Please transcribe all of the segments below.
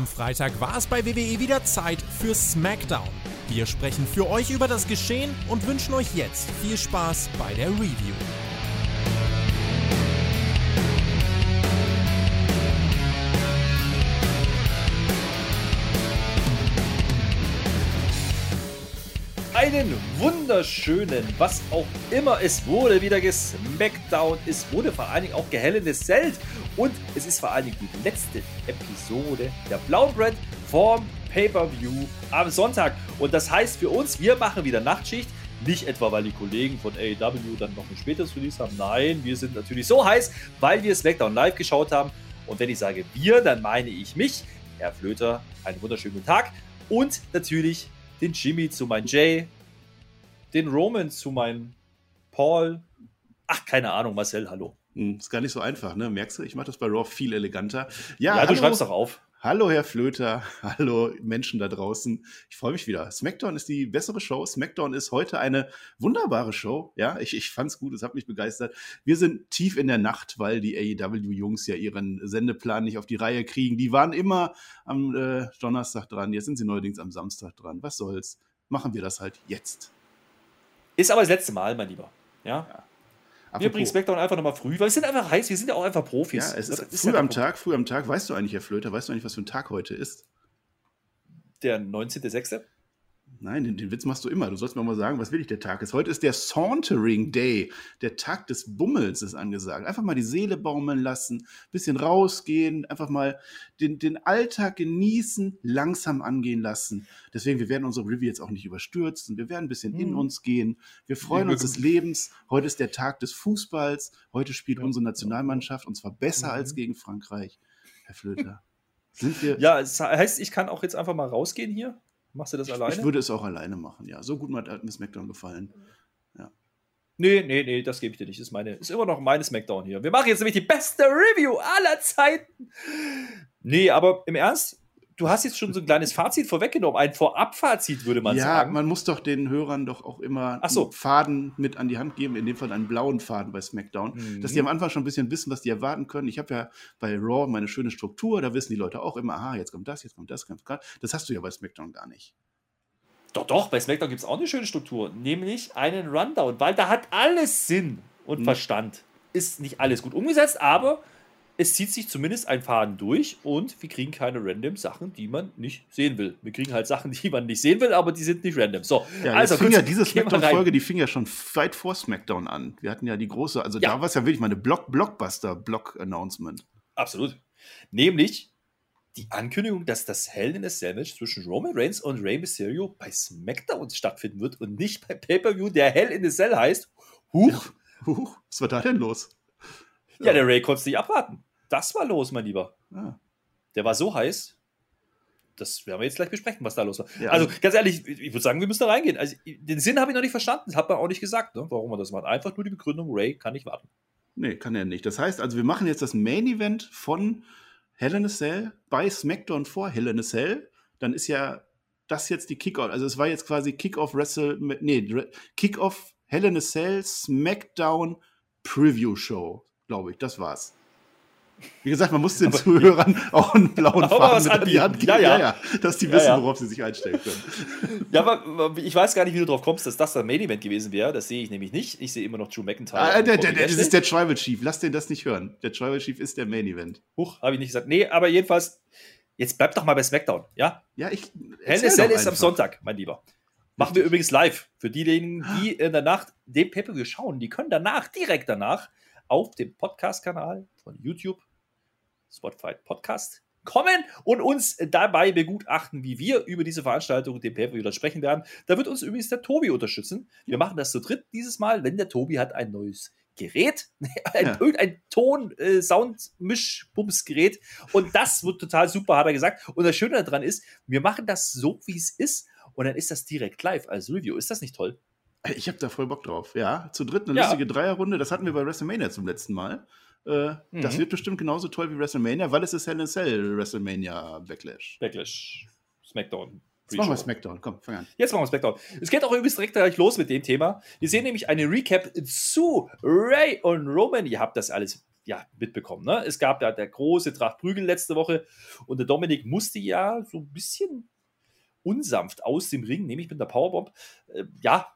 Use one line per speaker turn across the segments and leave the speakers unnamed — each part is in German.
Am Freitag war es bei WWE wieder Zeit für SmackDown. Wir sprechen für euch über das Geschehen und wünschen euch jetzt viel Spaß bei der Review.
einen wunderschönen, was auch immer es wurde, wieder gesmackdown. Es wurde vor allen Dingen auch gehellendes Zelt und es ist vor allen Dingen die letzte Episode der Blauen Brand vorm Pay-Per-View am Sonntag. Und das heißt für uns, wir machen wieder Nachtschicht. Nicht etwa, weil die Kollegen von AEW dann noch ein späteres Release haben. Nein, wir sind natürlich so heiß, weil wir SmackDown live geschaut haben. Und wenn ich sage wir, dann meine ich mich, Herr Flöter, einen wunderschönen guten Tag. Und natürlich den Jimmy zu meinem Jay, den Roman zu meinem Paul. Ach, keine Ahnung, Marcel, hallo.
Hm, ist gar nicht so einfach, ne? Merkst du, ich mache das bei Raw viel eleganter.
Ja, ja du schreibst doch auf.
Hallo, Herr Flöter. Hallo, Menschen da draußen. Ich freue mich wieder. SmackDown ist die bessere Show. SmackDown ist heute eine wunderbare Show. Ja, ich, ich fand's gut. Es hat mich begeistert. Wir sind tief in der Nacht, weil die AEW-Jungs ja ihren Sendeplan nicht auf die Reihe kriegen. Die waren immer am äh, Donnerstag dran. Jetzt sind sie neuerdings am Samstag dran. Was soll's? Machen wir das halt jetzt.
Ist aber das letzte Mal, mein Lieber. ja. ja. Apropos. Wir bringen SmackDown einfach nochmal früh, weil wir sind einfach heiß, wir sind ja auch einfach Profis.
Ja, es ist, ist früh ja am Tag, früh am Tag. Weißt du eigentlich, Herr Flöter, weißt du eigentlich, was für ein Tag heute ist?
Der 19.06.
Nein, den, den, Witz machst du immer. Du sollst mir mal sagen, was wirklich der Tag ist. Heute ist der Sauntering Day. Der Tag des Bummels ist angesagt. Einfach mal die Seele baumeln lassen, bisschen rausgehen, einfach mal den, den Alltag genießen, langsam angehen lassen. Deswegen, wir werden unsere Review jetzt auch nicht überstürzen. Wir werden ein bisschen in hm. uns gehen. Wir freuen uns des Lebens. Heute ist der Tag des Fußballs. Heute spielt unsere Nationalmannschaft und zwar besser mhm. als gegen Frankreich. Herr Flöter.
Sind wir ja, es heißt, ich kann auch jetzt einfach mal rausgehen hier. Machst du das alleine?
Ich würde es auch alleine machen, ja. So gut hat mir SmackDown gefallen. Ja.
Nee, nee, nee, das gebe ich dir nicht. Ist, meine, ist immer noch meine SmackDown hier. Wir machen jetzt nämlich die beste Review aller Zeiten. Nee, aber im Ernst, du hast jetzt schon so ein kleines Fazit vorweggenommen. Ein Vorabfazit, würde man
ja,
sagen.
Ja, man muss doch den Hörern doch auch immer
so.
einen Faden mit an die Hand geben, in dem Fall einen blauen Faden bei SmackDown, mhm. dass die am Anfang schon ein bisschen wissen, was die erwarten können. Ich habe ja bei Raw meine schöne Struktur, da wissen die Leute auch immer, aha, jetzt kommt das, jetzt kommt das, kommt das. Das hast du ja bei SmackDown gar nicht.
Doch, doch, bei SmackDown gibt es auch eine schöne Struktur, nämlich einen Rundown, weil da hat alles Sinn und mhm. Verstand. Ist nicht alles gut umgesetzt, aber es zieht sich zumindest ein Faden durch und wir kriegen keine random Sachen, die man nicht sehen will. Wir kriegen halt Sachen, die man nicht sehen will, aber die sind nicht random. So,
ja, also fing ja diese Smackdown-Folge, die fing ja schon weit vor Smackdown an. Wir hatten ja die große, also ja. da war es ja wirklich mal eine Block Blockbuster-Block-Announcement.
Absolut. Nämlich die Ankündigung, dass das Hell in a Cell zwischen Roman Reigns und Rey Mysterio bei SmackDown stattfinden wird und nicht bei Pay-Per-View, der Hell in a Cell heißt.
Huch. Huch, was war da denn los?
Ja, der Ray konnte es nicht abwarten. Das war los, mein Lieber. Ah. Der war so heiß. Das werden wir jetzt gleich besprechen, was da los war. Ja, also, ganz ehrlich, ich würde sagen, wir müssen da reingehen. Also, den Sinn habe ich noch nicht verstanden. Das hat man auch nicht gesagt, ne, warum man das macht. Einfach nur die Begründung, Ray kann nicht warten.
Nee, kann er nicht. Das heißt also, wir machen jetzt das Main Event von Hell in a Cell bei SmackDown vor Hell in a Cell. Dann ist ja das jetzt die Kickoff. Also, es war jetzt quasi Kickoff Wrestle. Nee, Kickoff Hell in a Cell SmackDown Preview Show, glaube ich. Das war's. Wie gesagt, man muss den aber, Zuhörern auch einen blauen Faden mit an die Hand geben, ja, ja. ja, dass die wissen, worauf sie sich einstellen können.
Ja, aber ich weiß gar nicht, wie du drauf kommst, dass das das Main Event gewesen wäre. Das sehe ich nämlich nicht. Ich sehe immer noch Drew McIntyre.
Ah, der, der, der, das ist der Tribal Chief. Lass den das nicht hören. Der Tribal Chief ist der Main Event.
Huch, habe ich nicht gesagt. Nee, aber jedenfalls, jetzt bleib doch mal bei SmackDown, ja?
Ja, ich.
Hell ist am Sonntag, mein Lieber. Machen wir übrigens live. Für diejenigen, die in der Nacht den Pepe schauen, die können danach, direkt danach, auf dem Podcast-Kanal von YouTube Spotify Podcast kommen und uns dabei begutachten, wie wir über diese Veranstaltung, den pay per sprechen werden. Da wird uns übrigens der Tobi unterstützen. Wir machen das zu dritt dieses Mal, wenn der Tobi hat ein neues Gerät, ein, ja. irgendein Ton, äh, Sound, Mischbumsgerät und das wird total super, hat er gesagt. Und das Schöne daran ist, wir machen das so, wie es ist und dann ist das direkt live als Review. Ist das nicht toll?
Ich habe da voll Bock drauf. Ja, zu dritt eine ja. lustige Dreierrunde. Das hatten wir bei WrestleMania zum letzten Mal. Äh, mhm. Das wird bestimmt genauso toll wie WrestleMania, weil es ist Hell in Cell WrestleMania Backlash.
Backlash. SmackDown.
Jetzt machen wir SmackDown. Komm, fang an.
Jetzt machen wir SmackDown. Es geht auch übrigens direkt gleich los mit dem Thema. Wir sehen nämlich eine Recap zu Ray und Roman. Ihr habt das alles ja, mitbekommen. Ne? Es gab ja der große Tracht Prügel letzte Woche und der Dominik musste ja so ein bisschen unsanft aus dem Ring, nämlich mit der Powerbomb. Äh, ja,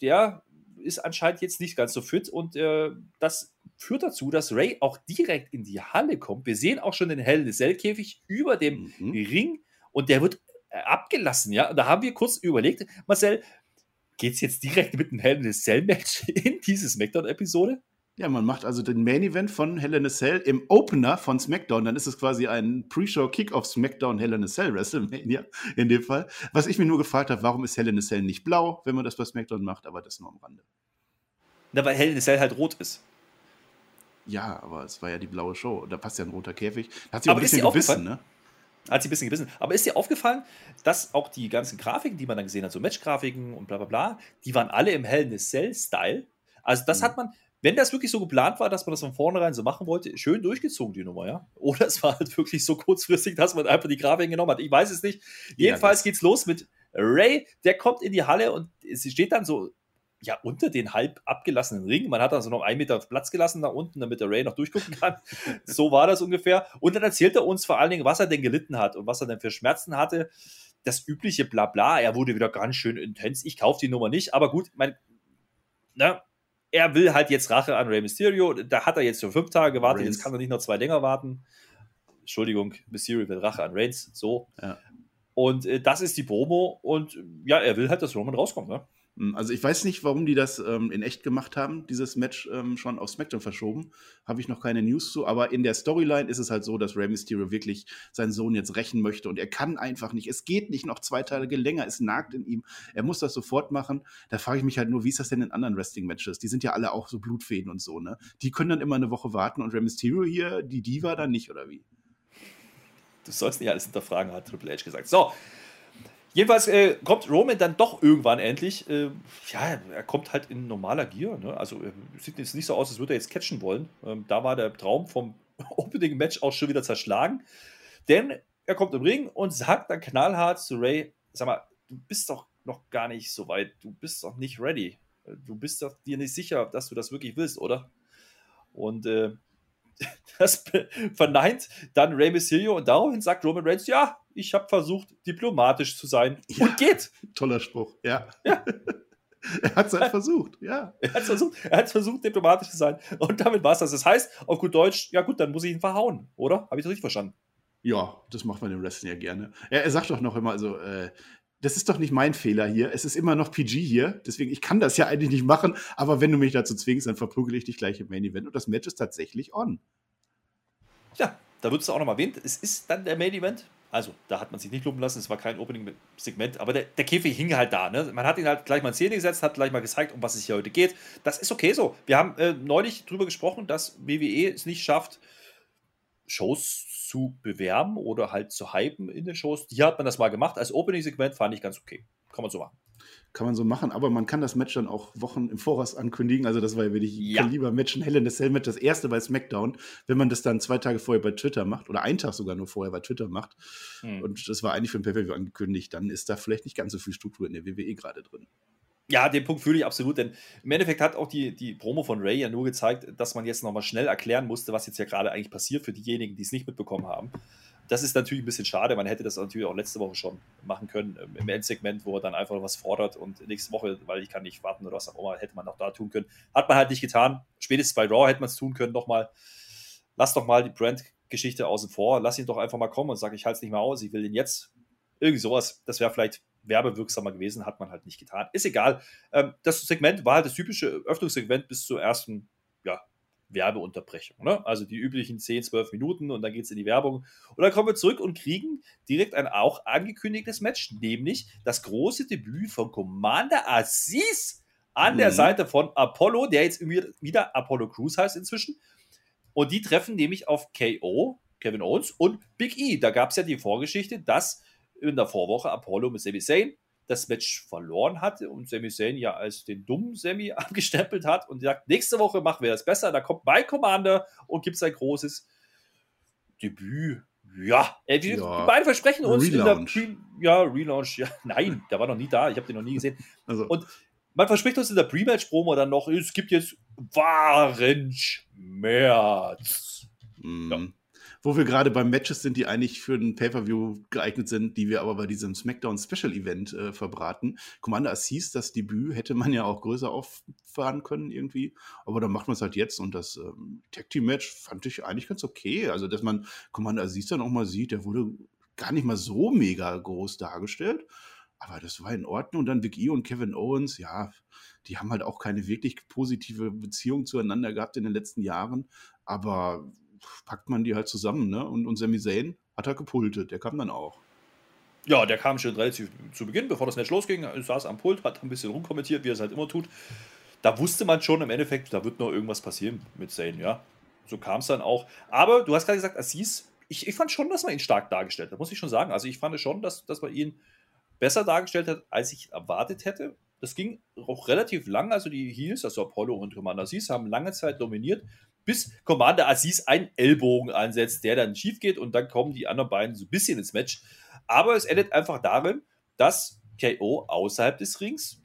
der ist anscheinend jetzt nicht ganz so fit und äh, das führt dazu, dass Ray auch direkt in die Halle kommt. Wir sehen auch schon den hellen Cell-Käfig über dem mhm. Ring und der wird äh, abgelassen. Ja, und da haben wir kurz überlegt, Marcel, geht es jetzt direkt mit einem hellen Cell-Match in diese Smackdown-Episode?
Ja, man macht also den Main Event von Hell in a Cell im Opener von SmackDown. Dann ist es quasi ein Pre-Show Kick-Off SmackDown Hell in a Cell WrestleMania in dem Fall. Was ich mir nur gefragt habe, warum ist Hell in a Cell nicht blau, wenn man das bei SmackDown macht, aber das nur am Rande.
Na, weil Hell in a Cell halt rot ist.
Ja, aber es war ja die blaue Show. Da passt ja ein roter Käfig. Da hat sie auch ein bisschen gebissen, ne?
Hat sie ein bisschen gebissen. Aber ist dir aufgefallen, dass auch die ganzen Grafiken, die man dann gesehen hat, so Match-Grafiken und bla bla bla, die waren alle im Hell in a Cell-Style. Also das mhm. hat man, wenn das wirklich so geplant war, dass man das von vornherein so machen wollte, schön durchgezogen, die Nummer, ja. Oder es war halt wirklich so kurzfristig, dass man einfach die Grafiken genommen hat. Ich weiß es nicht. Jedenfalls ja, geht's los mit Ray, der kommt in die Halle und sie steht dann so ja, unter den halb abgelassenen Ring. Man hat also noch einen Meter Platz gelassen da unten, damit der Ray noch durchgucken kann. so war das ungefähr. Und dann erzählt er uns vor allen Dingen, was er denn gelitten hat und was er denn für Schmerzen hatte. Das übliche Blabla. Er wurde wieder ganz schön intens. Ich kaufe die Nummer nicht, aber gut, mein, na, er will halt jetzt Rache an Rey Mysterio. Da hat er jetzt schon fünf Tage gewartet, Reigns. jetzt kann er nicht noch zwei länger warten. Entschuldigung, Mysterio will Rache an Reigns, so. Ja. Und äh, das ist die Promo und ja, er will halt, dass Roman rauskommt, ne?
Hm, also ich weiß nicht, warum die das ähm, in echt gemacht haben, dieses Match ähm, schon auf SmackDown verschoben. Habe ich noch keine News zu, aber in der Storyline ist es halt so, dass Rey Mysterio wirklich seinen Sohn jetzt rächen möchte und er kann einfach nicht. Es geht nicht noch zwei Tage länger, es nagt in ihm. Er muss das sofort machen. Da frage ich mich halt nur, wie ist das denn in anderen Wrestling-Matches? Die sind ja alle auch so Blutfäden und so, ne? Die können dann immer eine Woche warten und Rey Mysterio hier, die Diva dann nicht, oder wie?
Du sollst nicht alles hinterfragen, hat Triple H gesagt. So, Jedenfalls äh, kommt Roman dann doch irgendwann endlich. Äh, ja, er kommt halt in normaler Gier. Ne? Also äh, sieht jetzt nicht so aus, als würde er jetzt catchen wollen. Ähm, da war der Traum vom Opening-Match auch schon wieder zerschlagen. Denn er kommt im Ring und sagt dann knallhart zu Ray: Sag mal, du bist doch noch gar nicht so weit. Du bist doch nicht ready. Du bist doch dir nicht sicher, dass du das wirklich willst, oder? Und äh, das verneint dann Rey Mysterio und daraufhin sagt Roman Reigns, ja, ich habe versucht, diplomatisch zu sein
ja, und geht. Toller Spruch, ja. ja. er hat es halt versucht, ja.
Er hat es versucht, versucht, diplomatisch zu sein. Und damit war es das. Das heißt, auf gut Deutsch, ja gut, dann muss ich ihn verhauen, oder? Habe ich das richtig verstanden?
Ja, das macht man im Wrestling ja gerne. Er, er sagt doch noch immer, also, äh, das ist doch nicht mein Fehler hier. Es ist immer noch PG hier. Deswegen, ich kann das ja eigentlich nicht machen. Aber wenn du mich dazu zwingst, dann verprügel ich dich gleich im Main Event. Und das Match ist tatsächlich on.
Ja, da wird es auch noch mal erwähnt. Es ist dann der Main Event. Also, da hat man sich nicht lumpen lassen. Es war kein Opening-Segment. Aber der, der, Käfig hing halt da. Ne? Man hat ihn halt gleich mal in Szene gesetzt, hat gleich mal gezeigt, um was es hier heute geht. Das ist okay so. Wir haben äh, neulich drüber gesprochen, dass WWE es nicht schafft, Shows zu bewerben oder halt zu hypen in den Shows. Hier hat man das mal gemacht. Als Opening-Segment fand ich ganz okay. Kann man so machen.
Kann man so machen, aber man kann das Match dann auch Wochen im Voraus ankündigen. Also, das war ja wirklich ja. Kaliber-Match, ein Hell in a Cell Match, das erste bei SmackDown. Wenn man das dann zwei Tage vorher bei Twitter macht oder einen Tag sogar nur vorher bei Twitter macht hm. und das war eigentlich für ein pay angekündigt, dann ist da vielleicht nicht ganz so viel Struktur in der WWE gerade drin.
Ja, den Punkt fühle ich absolut, denn im Endeffekt hat auch die, die Promo von Ray ja nur gezeigt, dass man jetzt nochmal schnell erklären musste, was jetzt ja gerade eigentlich passiert für diejenigen, die es nicht mitbekommen haben. Das ist natürlich ein bisschen schade, man hätte das natürlich auch letzte Woche schon machen können, ähm, im Endsegment, wo er dann einfach was fordert und nächste Woche, weil ich kann nicht warten oder was auch immer, hätte man auch da tun können. Hat man halt nicht getan. Spätestens bei Raw hätte man es tun können, nochmal. Lass doch mal die Brand-Geschichte außen vor, lass ihn doch einfach mal kommen und sag, ich halte es nicht mehr aus, ich will ihn jetzt. Irgendwie sowas, das wäre vielleicht werbewirksamer gewesen, hat man halt nicht getan. Ist egal. Ähm, das Segment war halt das typische Öffnungssegment bis zur ersten Werbeunterbrechung. Ne? Also die üblichen 10, 12 Minuten und dann geht es in die Werbung. Und dann kommen wir zurück und kriegen direkt ein auch angekündigtes Match, nämlich das große Debüt von Commander Aziz an mhm. der Seite von Apollo, der jetzt wieder Apollo Crews heißt inzwischen. Und die treffen nämlich auf KO, Kevin Owens und Big E. Da gab es ja die Vorgeschichte, dass in der Vorwoche Apollo mit Sami Zayn das Match verloren hatte und Sami Zayn ja als den dummen Sami abgestempelt hat und sagt, nächste Woche machen wir das besser. Da kommt mein Commander und gibt sein großes Debüt. Ja, äh, die, ja. die beiden versprechen uns Relaunch. in der Pre ja, Relaunch, ja, nein, der war noch nie da, ich habe den noch nie gesehen. Also. Und man verspricht uns in der Pre-Match-Promo dann noch, es gibt jetzt wahren Schmerz.
Mm. Ja. Wo wir gerade bei Matches sind, die eigentlich für ein Pay-Per-View geeignet sind, die wir aber bei diesem SmackDown Special Event äh, verbraten. Commander Assis, das Debüt, hätte man ja auch größer auffahren können irgendwie. Aber dann macht man es halt jetzt und das ähm, Tag Team Match fand ich eigentlich ganz okay. Also, dass man Commander Assis dann auch mal sieht, der wurde gar nicht mal so mega groß dargestellt. Aber das war in Ordnung. Und dann Big E und Kevin Owens, ja, die haben halt auch keine wirklich positive Beziehung zueinander gehabt in den letzten Jahren. Aber packt man die halt zusammen, ne? Und, und Sami Zayn hat er gepultet, der kam dann auch.
Ja, der kam schon relativ zu Beginn, bevor das Match losging, saß am Pult, hat ein bisschen rumkommentiert, wie er es halt immer tut. Da wusste man schon im Endeffekt, da wird noch irgendwas passieren mit Zayn, ja. So kam es dann auch. Aber du hast gerade gesagt, Assis, ich, ich fand schon, dass man ihn stark dargestellt hat, muss ich schon sagen. Also ich fand schon, dass, dass man ihn besser dargestellt hat, als ich erwartet hätte. Das ging auch relativ lang, also die Heels, also Apollo und Commander Aziz, haben lange Zeit dominiert, bis Commander Aziz einen Ellbogen ansetzt, der dann schief geht und dann kommen die anderen beiden so ein bisschen ins Match. Aber es endet einfach darin, dass KO außerhalb des Rings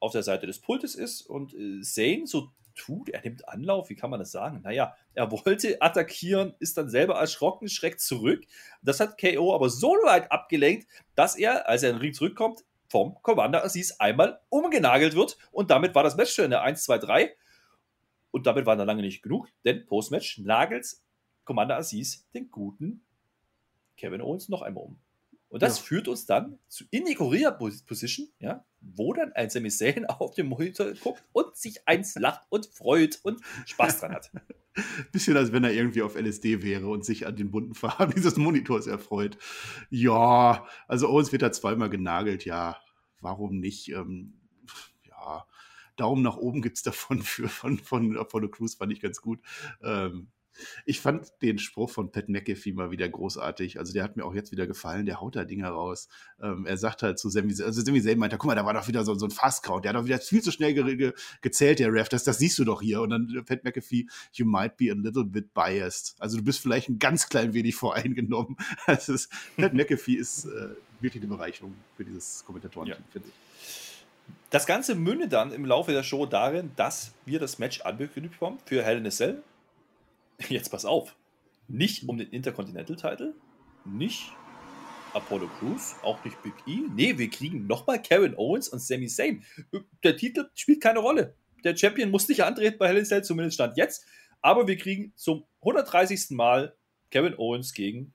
auf der Seite des Pultes ist und äh, Zane so tut, er nimmt Anlauf, wie kann man das sagen? Naja, er wollte attackieren, ist dann selber erschrocken, schreckt zurück. Das hat KO aber so weit abgelenkt, dass er, als er in den Ring zurückkommt, vom Commander Aziz einmal umgenagelt wird und damit war das Match schon in der 1, 2, 3. Und damit war er lange nicht genug, denn Postmatch nagelt Commander Aziz den guten Kevin Owens noch einmal um. Und das ja. führt uns dann zu in die Korea-Position, ja, wo dann ein Sami Zayn auf dem Monitor guckt und sich eins lacht und freut und Spaß dran hat.
Bisschen als wenn er irgendwie auf LSD wäre und sich an den bunten Farben dieses Monitors erfreut. Ja, also Owens wird da zweimal genagelt, ja, warum nicht? Ähm, Daumen nach oben gibt es davon für von, von Apollo Crews, fand ich ganz gut. Ähm, ich fand den Spruch von Pat McAfee mal wieder großartig. Also der hat mir auch jetzt wieder gefallen. Der haut da Dinge raus. Ähm, er sagt halt zu Sammy, also Sammy Zayn meinte, guck mal, da war doch wieder so, so ein Fast-Count. Der hat doch wieder viel zu schnell ge ge gezählt, der Ref. Das, das siehst du doch hier. Und dann Pat McAfee, you might be a little bit biased. Also du bist vielleicht ein ganz klein wenig voreingenommen. Ist, Pat McAfee ist äh, wirklich eine Bereicherung für dieses Kommentatoren-Team, ja. finde ich.
Das Ganze mündet dann im Laufe der Show darin, dass wir das Match angekündigt bekommen für Hell in a Cell jetzt pass auf, nicht um den Intercontinental Title, nicht Apollo Crews, auch nicht Big E. Nee, wir kriegen nochmal Kevin Owens und Sami Zayn. Der Titel spielt keine Rolle. Der Champion muss nicht antreten bei Hell in Cell, zumindest stand jetzt. Aber wir kriegen zum 130. Mal Kevin Owens gegen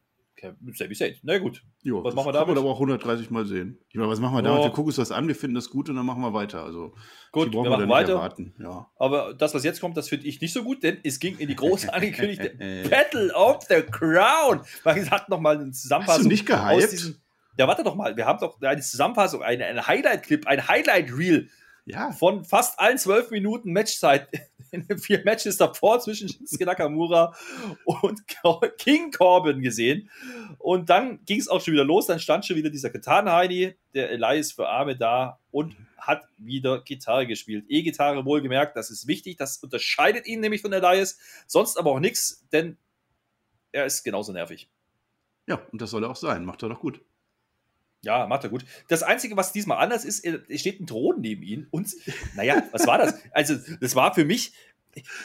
Sami Zayn. Na gut.
Jo, was machen wir damit? Kann man aber auch 130 Mal sehen. Ich meine, was machen wir damit? Oh. Wir gucken uns das an, wir finden das gut und dann machen wir weiter. Also,
gut, wir machen wir weiter. Ja. Aber das, was jetzt kommt, das finde ich nicht so gut, denn es ging in die große angekündigte Battle of the Crown. Man hat nochmal eine Zusammenfassung. Hast
du nicht gehypt? Aus
diesem, ja, warte doch mal. Wir haben doch eine Zusammenfassung, eine, eine Highlight-Clip, ein Highlight-Reel ja. von fast allen zwölf Minuten Matchzeit in den vier Matches davor zwischen Shinsuke Nakamura und King Corbin gesehen. Und dann ging es auch schon wieder los. Dann stand schon wieder dieser Gitarren-Heini, der Elias für Arme da und hat wieder Gitarre gespielt. E-Gitarre wohlgemerkt, das ist wichtig. Das unterscheidet ihn nämlich von Elias. Sonst aber auch nichts, denn er ist genauso nervig.
Ja, und das soll er auch sein. Macht er doch gut.
Ja, macht er gut. Das Einzige, was diesmal anders ist, es steht ein Thron neben ihm und, naja, was war das? Also, das war für mich,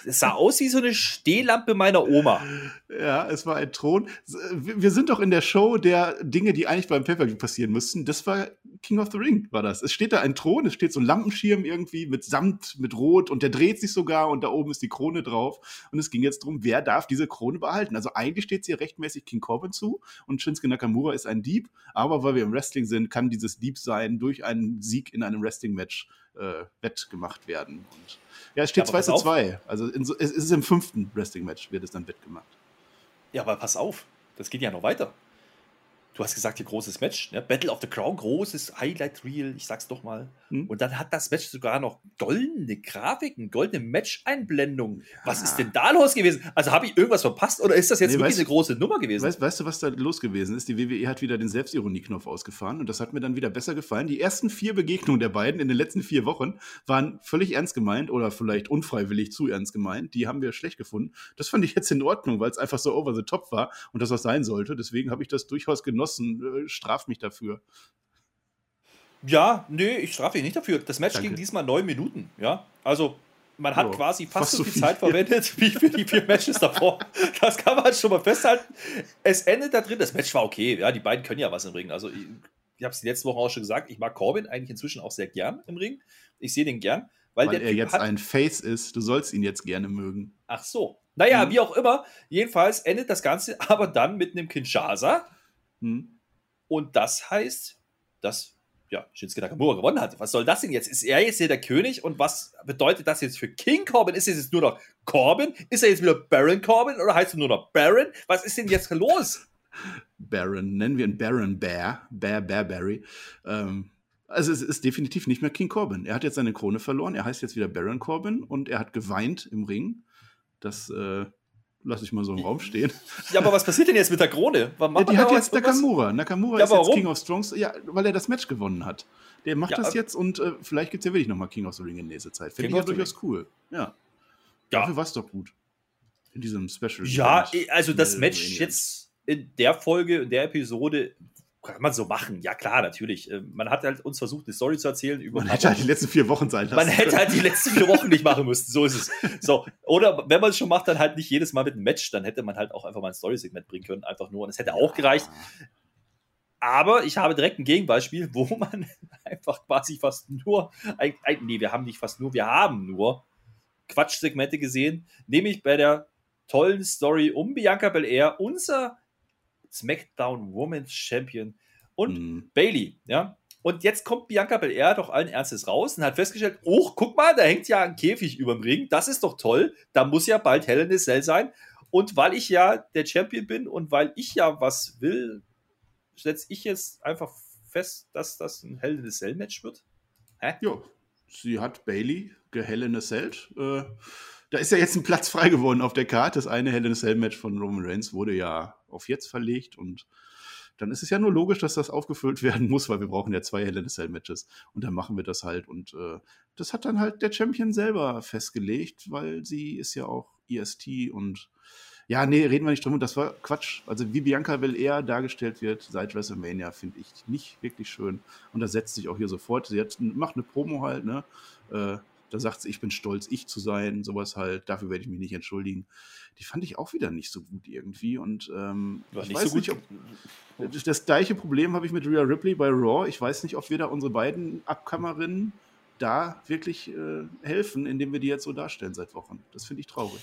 es sah aus wie so eine Stehlampe meiner Oma.
Ja, es war ein Thron. Wir sind doch in der Show der Dinge, die eigentlich beim Pay-Per-View passieren müssten. Das war King of the Ring, war das. Es steht da ein Thron, es steht so ein Lampenschirm irgendwie mit Samt, mit Rot und der dreht sich sogar und da oben ist die Krone drauf. Und es ging jetzt darum, wer darf diese Krone behalten. Also eigentlich steht hier rechtmäßig King Corbin zu und Shinsuke Nakamura ist ein Dieb. Aber weil wir im Wrestling sind, kann dieses Diebsein durch einen Sieg in einem Wrestling-Match äh, wettgemacht werden. Und ja, es steht 2 zu 2. Also in, es ist im fünften Wrestling-Match, wird es dann wettgemacht.
Ja, aber pass auf, das geht ja noch weiter du hast gesagt, hier großes Match, ne? Battle of the Crown, großes Highlight-Reel, ich sag's doch mal. Hm. Und dann hat das Match sogar noch goldene Grafiken, goldene Match-Einblendung. Ja. Was ist denn da los gewesen? Also habe ich irgendwas verpasst oder ist das jetzt nee, wirklich weißt, eine große Nummer gewesen?
Weißt, weißt, du, was da los gewesen ist? Die WWE hat wieder den Selbstironie-Knopf ausgefahren und das hat mir dann wieder besser gefallen. Die ersten vier Begegnungen der beiden in den letzten vier Wochen waren völlig ernst gemeint oder vielleicht unfreiwillig zu ernst gemeint. Die haben wir schlecht gefunden. Das fand ich jetzt in Ordnung, weil es einfach so over the top war und das auch sein sollte. Deswegen habe ich das durchaus genossen genossen. Äh, straf mich dafür.
Ja, nee, ich strafe dich nicht dafür. Das Match Danke. ging diesmal neun Minuten. Ja, also man hat oh, quasi fast, fast, so viel, viel Zeit verwendet wie für die vier Matches davor. Das kann man schon mal festhalten. Es endet da drin. Das Match war okay. Ja, die beiden können ja was im Ring. Also, ich, ich habe es die letzte Woche auch schon gesagt. Ich mag Corbin eigentlich inzwischen auch sehr gern im Ring. Ich sehe den gern.
Weil, weil er typ jetzt ein Face ist. Du sollst ihn jetzt gerne mögen.
Ach so. Naja, mhm. wie auch immer. Jedenfalls endet das Ganze aber dann mit einem Kinshasa. Mhm. Und das heißt, dass ja, Shinsuke Nakamura gewonnen hat. Was soll das denn jetzt? Ist er jetzt hier der König und was bedeutet das jetzt für King Corbin? Ist er jetzt nur noch Corbin? Ist er jetzt wieder Baron Corbin oder heißt er nur noch Baron? Was ist denn jetzt los?
Baron, nennen wir ihn Baron Bear, Bear Bearberry. Ähm, also es ist definitiv nicht mehr King Corbin. Er hat jetzt seine Krone verloren, er heißt jetzt wieder Baron Corbin und er hat geweint im Ring. Das äh, lasse ich mal so im Raum stehen.
Ja, aber was passiert denn jetzt mit der Krone?
Ja, die hat jetzt Nakamura. Nakamura ja, ist jetzt King of Strongs, ja, weil er das Match gewonnen hat. Der macht ja, das jetzt und äh, vielleicht gibt es ja wirklich nochmal King of the Ring in nächster Zeit. Finde ich ja durchaus cool. Ja. ja. Dafür war es doch gut. In diesem Special.
Ja, also das Match jetzt in der Folge, in der Episode kann man so machen. Ja, klar, natürlich. Ähm, man hat halt uns versucht, eine Story zu erzählen. Über
man hätte halt die letzten vier Wochen sein lassen.
Man hätte halt die letzten vier Wochen nicht machen müssen. So ist es. So. Oder wenn man es schon macht, dann halt nicht jedes Mal mit einem Match. Dann hätte man halt auch einfach mal ein Story-Segment bringen können. Einfach nur. Und es hätte auch gereicht. Aber ich habe direkt ein Gegenbeispiel, wo man einfach quasi fast nur, ein, ein, nee, wir haben nicht fast nur, wir haben nur Quatschsegmente gesehen, nämlich bei der tollen Story um Bianca Belair, unser SmackDown Women's Champion und mhm. Bailey, ja. Und jetzt kommt Bianca Belair doch allen Ernstes raus und hat festgestellt, oh, guck mal, da hängt ja ein Käfig über dem Ring, das ist doch toll, da muss ja bald Hell in a Cell sein. Und weil ich ja der Champion bin und weil ich ja was will, setze ich jetzt einfach fest, dass das ein Hell in a Cell Match wird.
Hä? Ja, sie hat Bailey gehell in a Cell. Äh, da ist ja jetzt ein Platz frei geworden auf der Karte. Das eine Hell in a Cell Match von Roman Reigns wurde ja auf jetzt verlegt und dann ist es ja nur logisch, dass das aufgefüllt werden muss, weil wir brauchen ja zwei Hell in Cell Matches und dann machen wir das halt und äh, das hat dann halt der Champion selber festgelegt, weil sie ist ja auch EST und ja, nee, reden wir nicht drum. Das war Quatsch. Also wie Bianca will eher dargestellt wird seit WrestleMania, finde ich nicht wirklich schön. Und das setzt sich auch hier sofort. Sie hat, macht eine Promo halt, ne? Äh, da sagt sie, ich bin stolz, ich zu sein, sowas halt, dafür werde ich mich nicht entschuldigen. Die fand ich auch wieder nicht so gut irgendwie. Und ähm, ich weiß so nicht, ob. Das gleiche Problem habe ich mit Rhea Ripley bei Raw. Ich weiß nicht, ob wir da unsere beiden Abkammerinnen da wirklich äh, helfen, indem wir die jetzt so darstellen seit Wochen. Das finde ich traurig.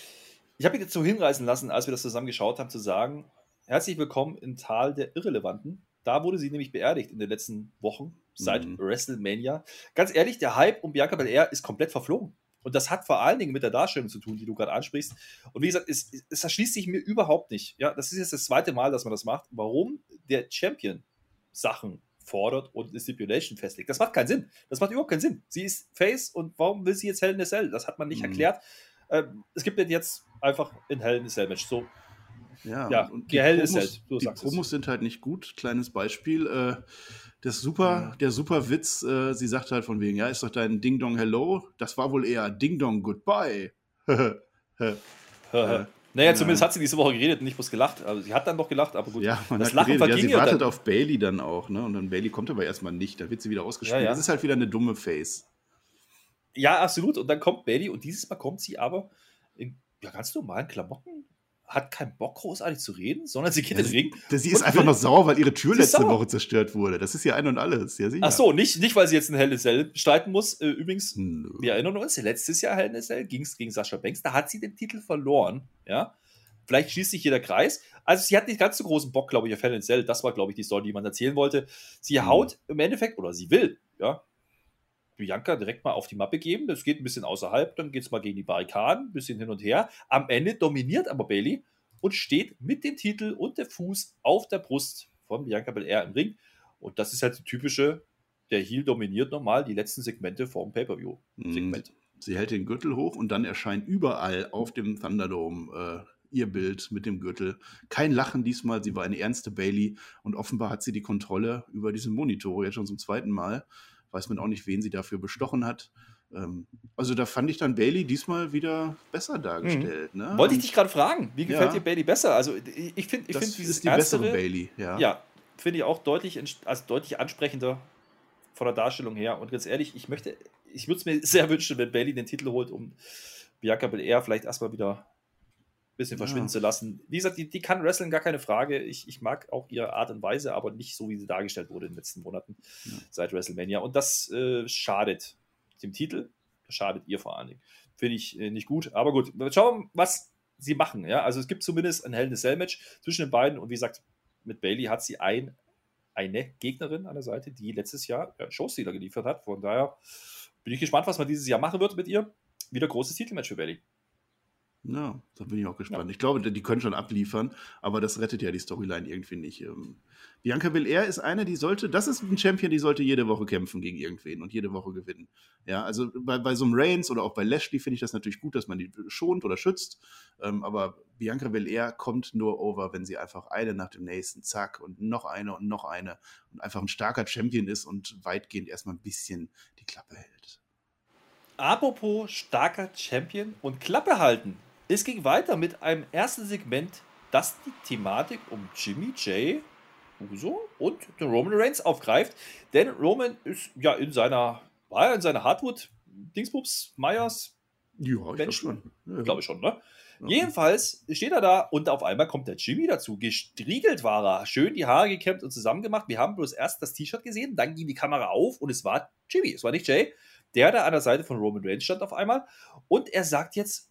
Ich habe mich dazu hinreißen lassen, als wir das zusammen geschaut haben, zu sagen: Herzlich willkommen im Tal der Irrelevanten. Da wurde sie nämlich beerdigt in den letzten Wochen seit mhm. WrestleMania. Ganz ehrlich, der Hype um Bianca Belair ist komplett verflogen. Und das hat vor allen Dingen mit der Darstellung zu tun, die du gerade ansprichst. Und wie gesagt, es, es erschließt sich mir überhaupt nicht. Ja, das ist jetzt das zweite Mal, dass man das macht. Warum der Champion Sachen fordert und eine Stipulation festlegt. Das macht keinen Sinn. Das macht überhaupt keinen Sinn. Sie ist Face und warum will sie jetzt Hell in a Cell? Das hat man nicht mhm. erklärt. Ähm, es gibt jetzt einfach ein Hell in a Cell Match. So.
Ja, ja und die, Promos, halt, die Promos sind halt nicht gut. Kleines Beispiel. Äh, das super, der super Witz, äh, sie sagt halt von wegen, ja, ist doch dein Ding Dong Hello. Das war wohl eher Ding Dong Goodbye.
äh, naja, zumindest hat sie diese Woche geredet und nicht bloß gelacht. Also sie hat dann doch gelacht, aber gut.
Ja, man das hat Lachen geredet. Ja, sie wartet dann. auf Bailey dann auch, ne? Und dann Bailey kommt aber erstmal nicht. Dann wird sie wieder ausgespielt. Ja, ja. Das ist halt wieder eine dumme Face.
Ja, absolut. Und dann kommt Bailey und dieses Mal kommt sie aber in ja, ganz normalen Klamotten hat keinen Bock, großartig zu reden, sondern sie geht in den Ring.
Sie ist einfach noch sauer, weil ihre Tür letzte Woche zerstört wurde. Das ist ja ein und alles. Ja,
Ach so, nicht, nicht, weil sie jetzt ein Hell in Cell streiten muss. Äh, übrigens, Nö. wir erinnern uns, letztes Jahr Hell in Cell ging es gegen Sascha Banks. Da hat sie den Titel verloren. Ja. Vielleicht schließt sich hier der Kreis. Also, sie hat nicht ganz so großen Bock, glaube ich, auf Hell in Cell. Das war, glaube ich, die Story, die man erzählen wollte. Sie mhm. haut im Endeffekt, oder sie will, ja, Bianca direkt mal auf die Mappe geben. Das geht ein bisschen außerhalb, dann geht es mal gegen die Barrikaden, ein bisschen hin und her. Am Ende dominiert aber Bailey und steht mit dem Titel und der Fuß auf der Brust von Bianca Belair im Ring. Und das ist halt die typische, der Heel dominiert normal die letzten Segmente vom Pay-Per-View-Segment. Mhm.
Sie hält den Gürtel hoch und dann erscheint überall auf dem Thunderdome äh, ihr Bild mit dem Gürtel. Kein Lachen diesmal, sie war eine ernste Bailey und offenbar hat sie die Kontrolle über diese Monitore jetzt schon zum zweiten Mal. Weiß man auch nicht, wen sie dafür bestochen hat. Ähm, also da fand ich dann Bailey diesmal wieder besser dargestellt. Mhm. Ne?
Wollte ich dich gerade fragen, wie gefällt ja. dir Bailey besser? Also ich finde, ich
finde
dieses
ist die bessere Bailey. Ja,
ja finde ich auch deutlich, also deutlich ansprechender von der Darstellung her. Und ganz ehrlich, ich möchte, ich würde es mir sehr wünschen, wenn Bailey den Titel holt, um Bianca Belair vielleicht erstmal wieder bisschen verschwinden ja. zu lassen. Wie gesagt, die, die kann wrestlen, gar keine Frage. Ich, ich mag auch ihre Art und Weise, aber nicht so, wie sie dargestellt wurde in den letzten Monaten ja. seit WrestleMania. Und das äh, schadet dem Titel, schadet ihr vor allen Dingen. Finde ich äh, nicht gut. Aber gut, schauen wir, was sie machen. Ja? Also es gibt zumindest ein helles Cell-Match zwischen den beiden. Und wie gesagt, mit Bailey hat sie ein, eine Gegnerin an der Seite, die letztes Jahr ja, Showstealer geliefert hat. Von daher bin ich gespannt, was man dieses Jahr machen wird mit ihr. Wieder großes Titelmatch für Bailey.
Ja, da bin ich auch gespannt. Ja. Ich glaube, die können schon abliefern, aber das rettet ja die Storyline irgendwie nicht. Ähm, Bianca Belair ist eine, die sollte, das ist ein Champion, die sollte jede Woche kämpfen gegen irgendwen und jede Woche gewinnen. Ja, also bei, bei so einem Reigns oder auch bei Lashley finde ich das natürlich gut, dass man die schont oder schützt. Ähm, aber Bianca Belair kommt nur over, wenn sie einfach eine nach dem nächsten, zack, und noch eine und noch eine und einfach ein starker Champion ist und weitgehend erstmal ein bisschen die Klappe hält.
Apropos starker Champion und Klappe halten. Es ging weiter mit einem ersten Segment, das die Thematik um Jimmy J. Uso und den Roman Reigns aufgreift. Denn Roman ist ja in seiner, war ja in seiner Hardwood Dingsbums, Myers.
Ja, ich glaube schon.
Ja, glaube ich schon, ne? Ja. Jedenfalls steht er da und auf einmal kommt der Jimmy dazu. Gestriegelt war er, schön die Haare gekämmt und zusammengemacht. Wir haben bloß erst das T-Shirt gesehen, dann ging die Kamera auf und es war Jimmy, es war nicht Jay. Der da an der Seite von Roman Reigns stand auf einmal und er sagt jetzt,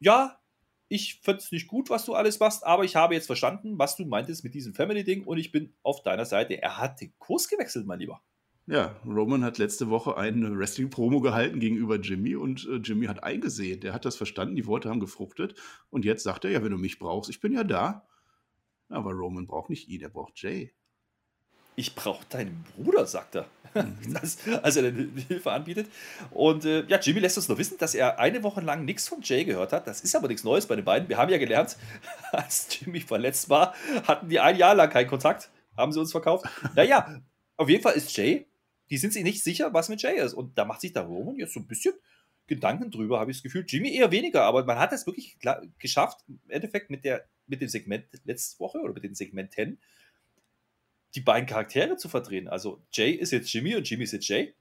ja, ich finde es nicht gut, was du alles machst, aber ich habe jetzt verstanden, was du meintest mit diesem Family-Ding und ich bin auf deiner Seite. Er hat den Kurs gewechselt, mein Lieber.
Ja, Roman hat letzte Woche eine Wrestling-Promo gehalten gegenüber Jimmy und äh, Jimmy hat eingesehen. Der hat das verstanden, die Worte haben gefruchtet und jetzt sagt er, ja, wenn du mich brauchst, ich bin ja da. Aber Roman braucht nicht ihn, er braucht Jay
ich brauche deinen Bruder, sagt er, mhm. das, als er Hilfe anbietet. Und äh, ja, Jimmy lässt uns nur wissen, dass er eine Woche lang nichts von Jay gehört hat. Das ist aber nichts Neues bei den beiden. Wir haben ja gelernt, als Jimmy verletzt war, hatten die ein Jahr lang keinen Kontakt, haben sie uns verkauft. Naja, auf jeden Fall ist Jay, die sind sich nicht sicher, was mit Jay ist. Und da macht sich der Roman jetzt so ein bisschen Gedanken drüber, habe ich das Gefühl. Jimmy eher weniger, aber man hat es wirklich geschafft, im Endeffekt mit, der, mit dem Segment letzte Woche oder mit den Segmenten, die beiden Charaktere zu verdrehen. Also Jay ist jetzt Jimmy und Jimmy ist jetzt Jay.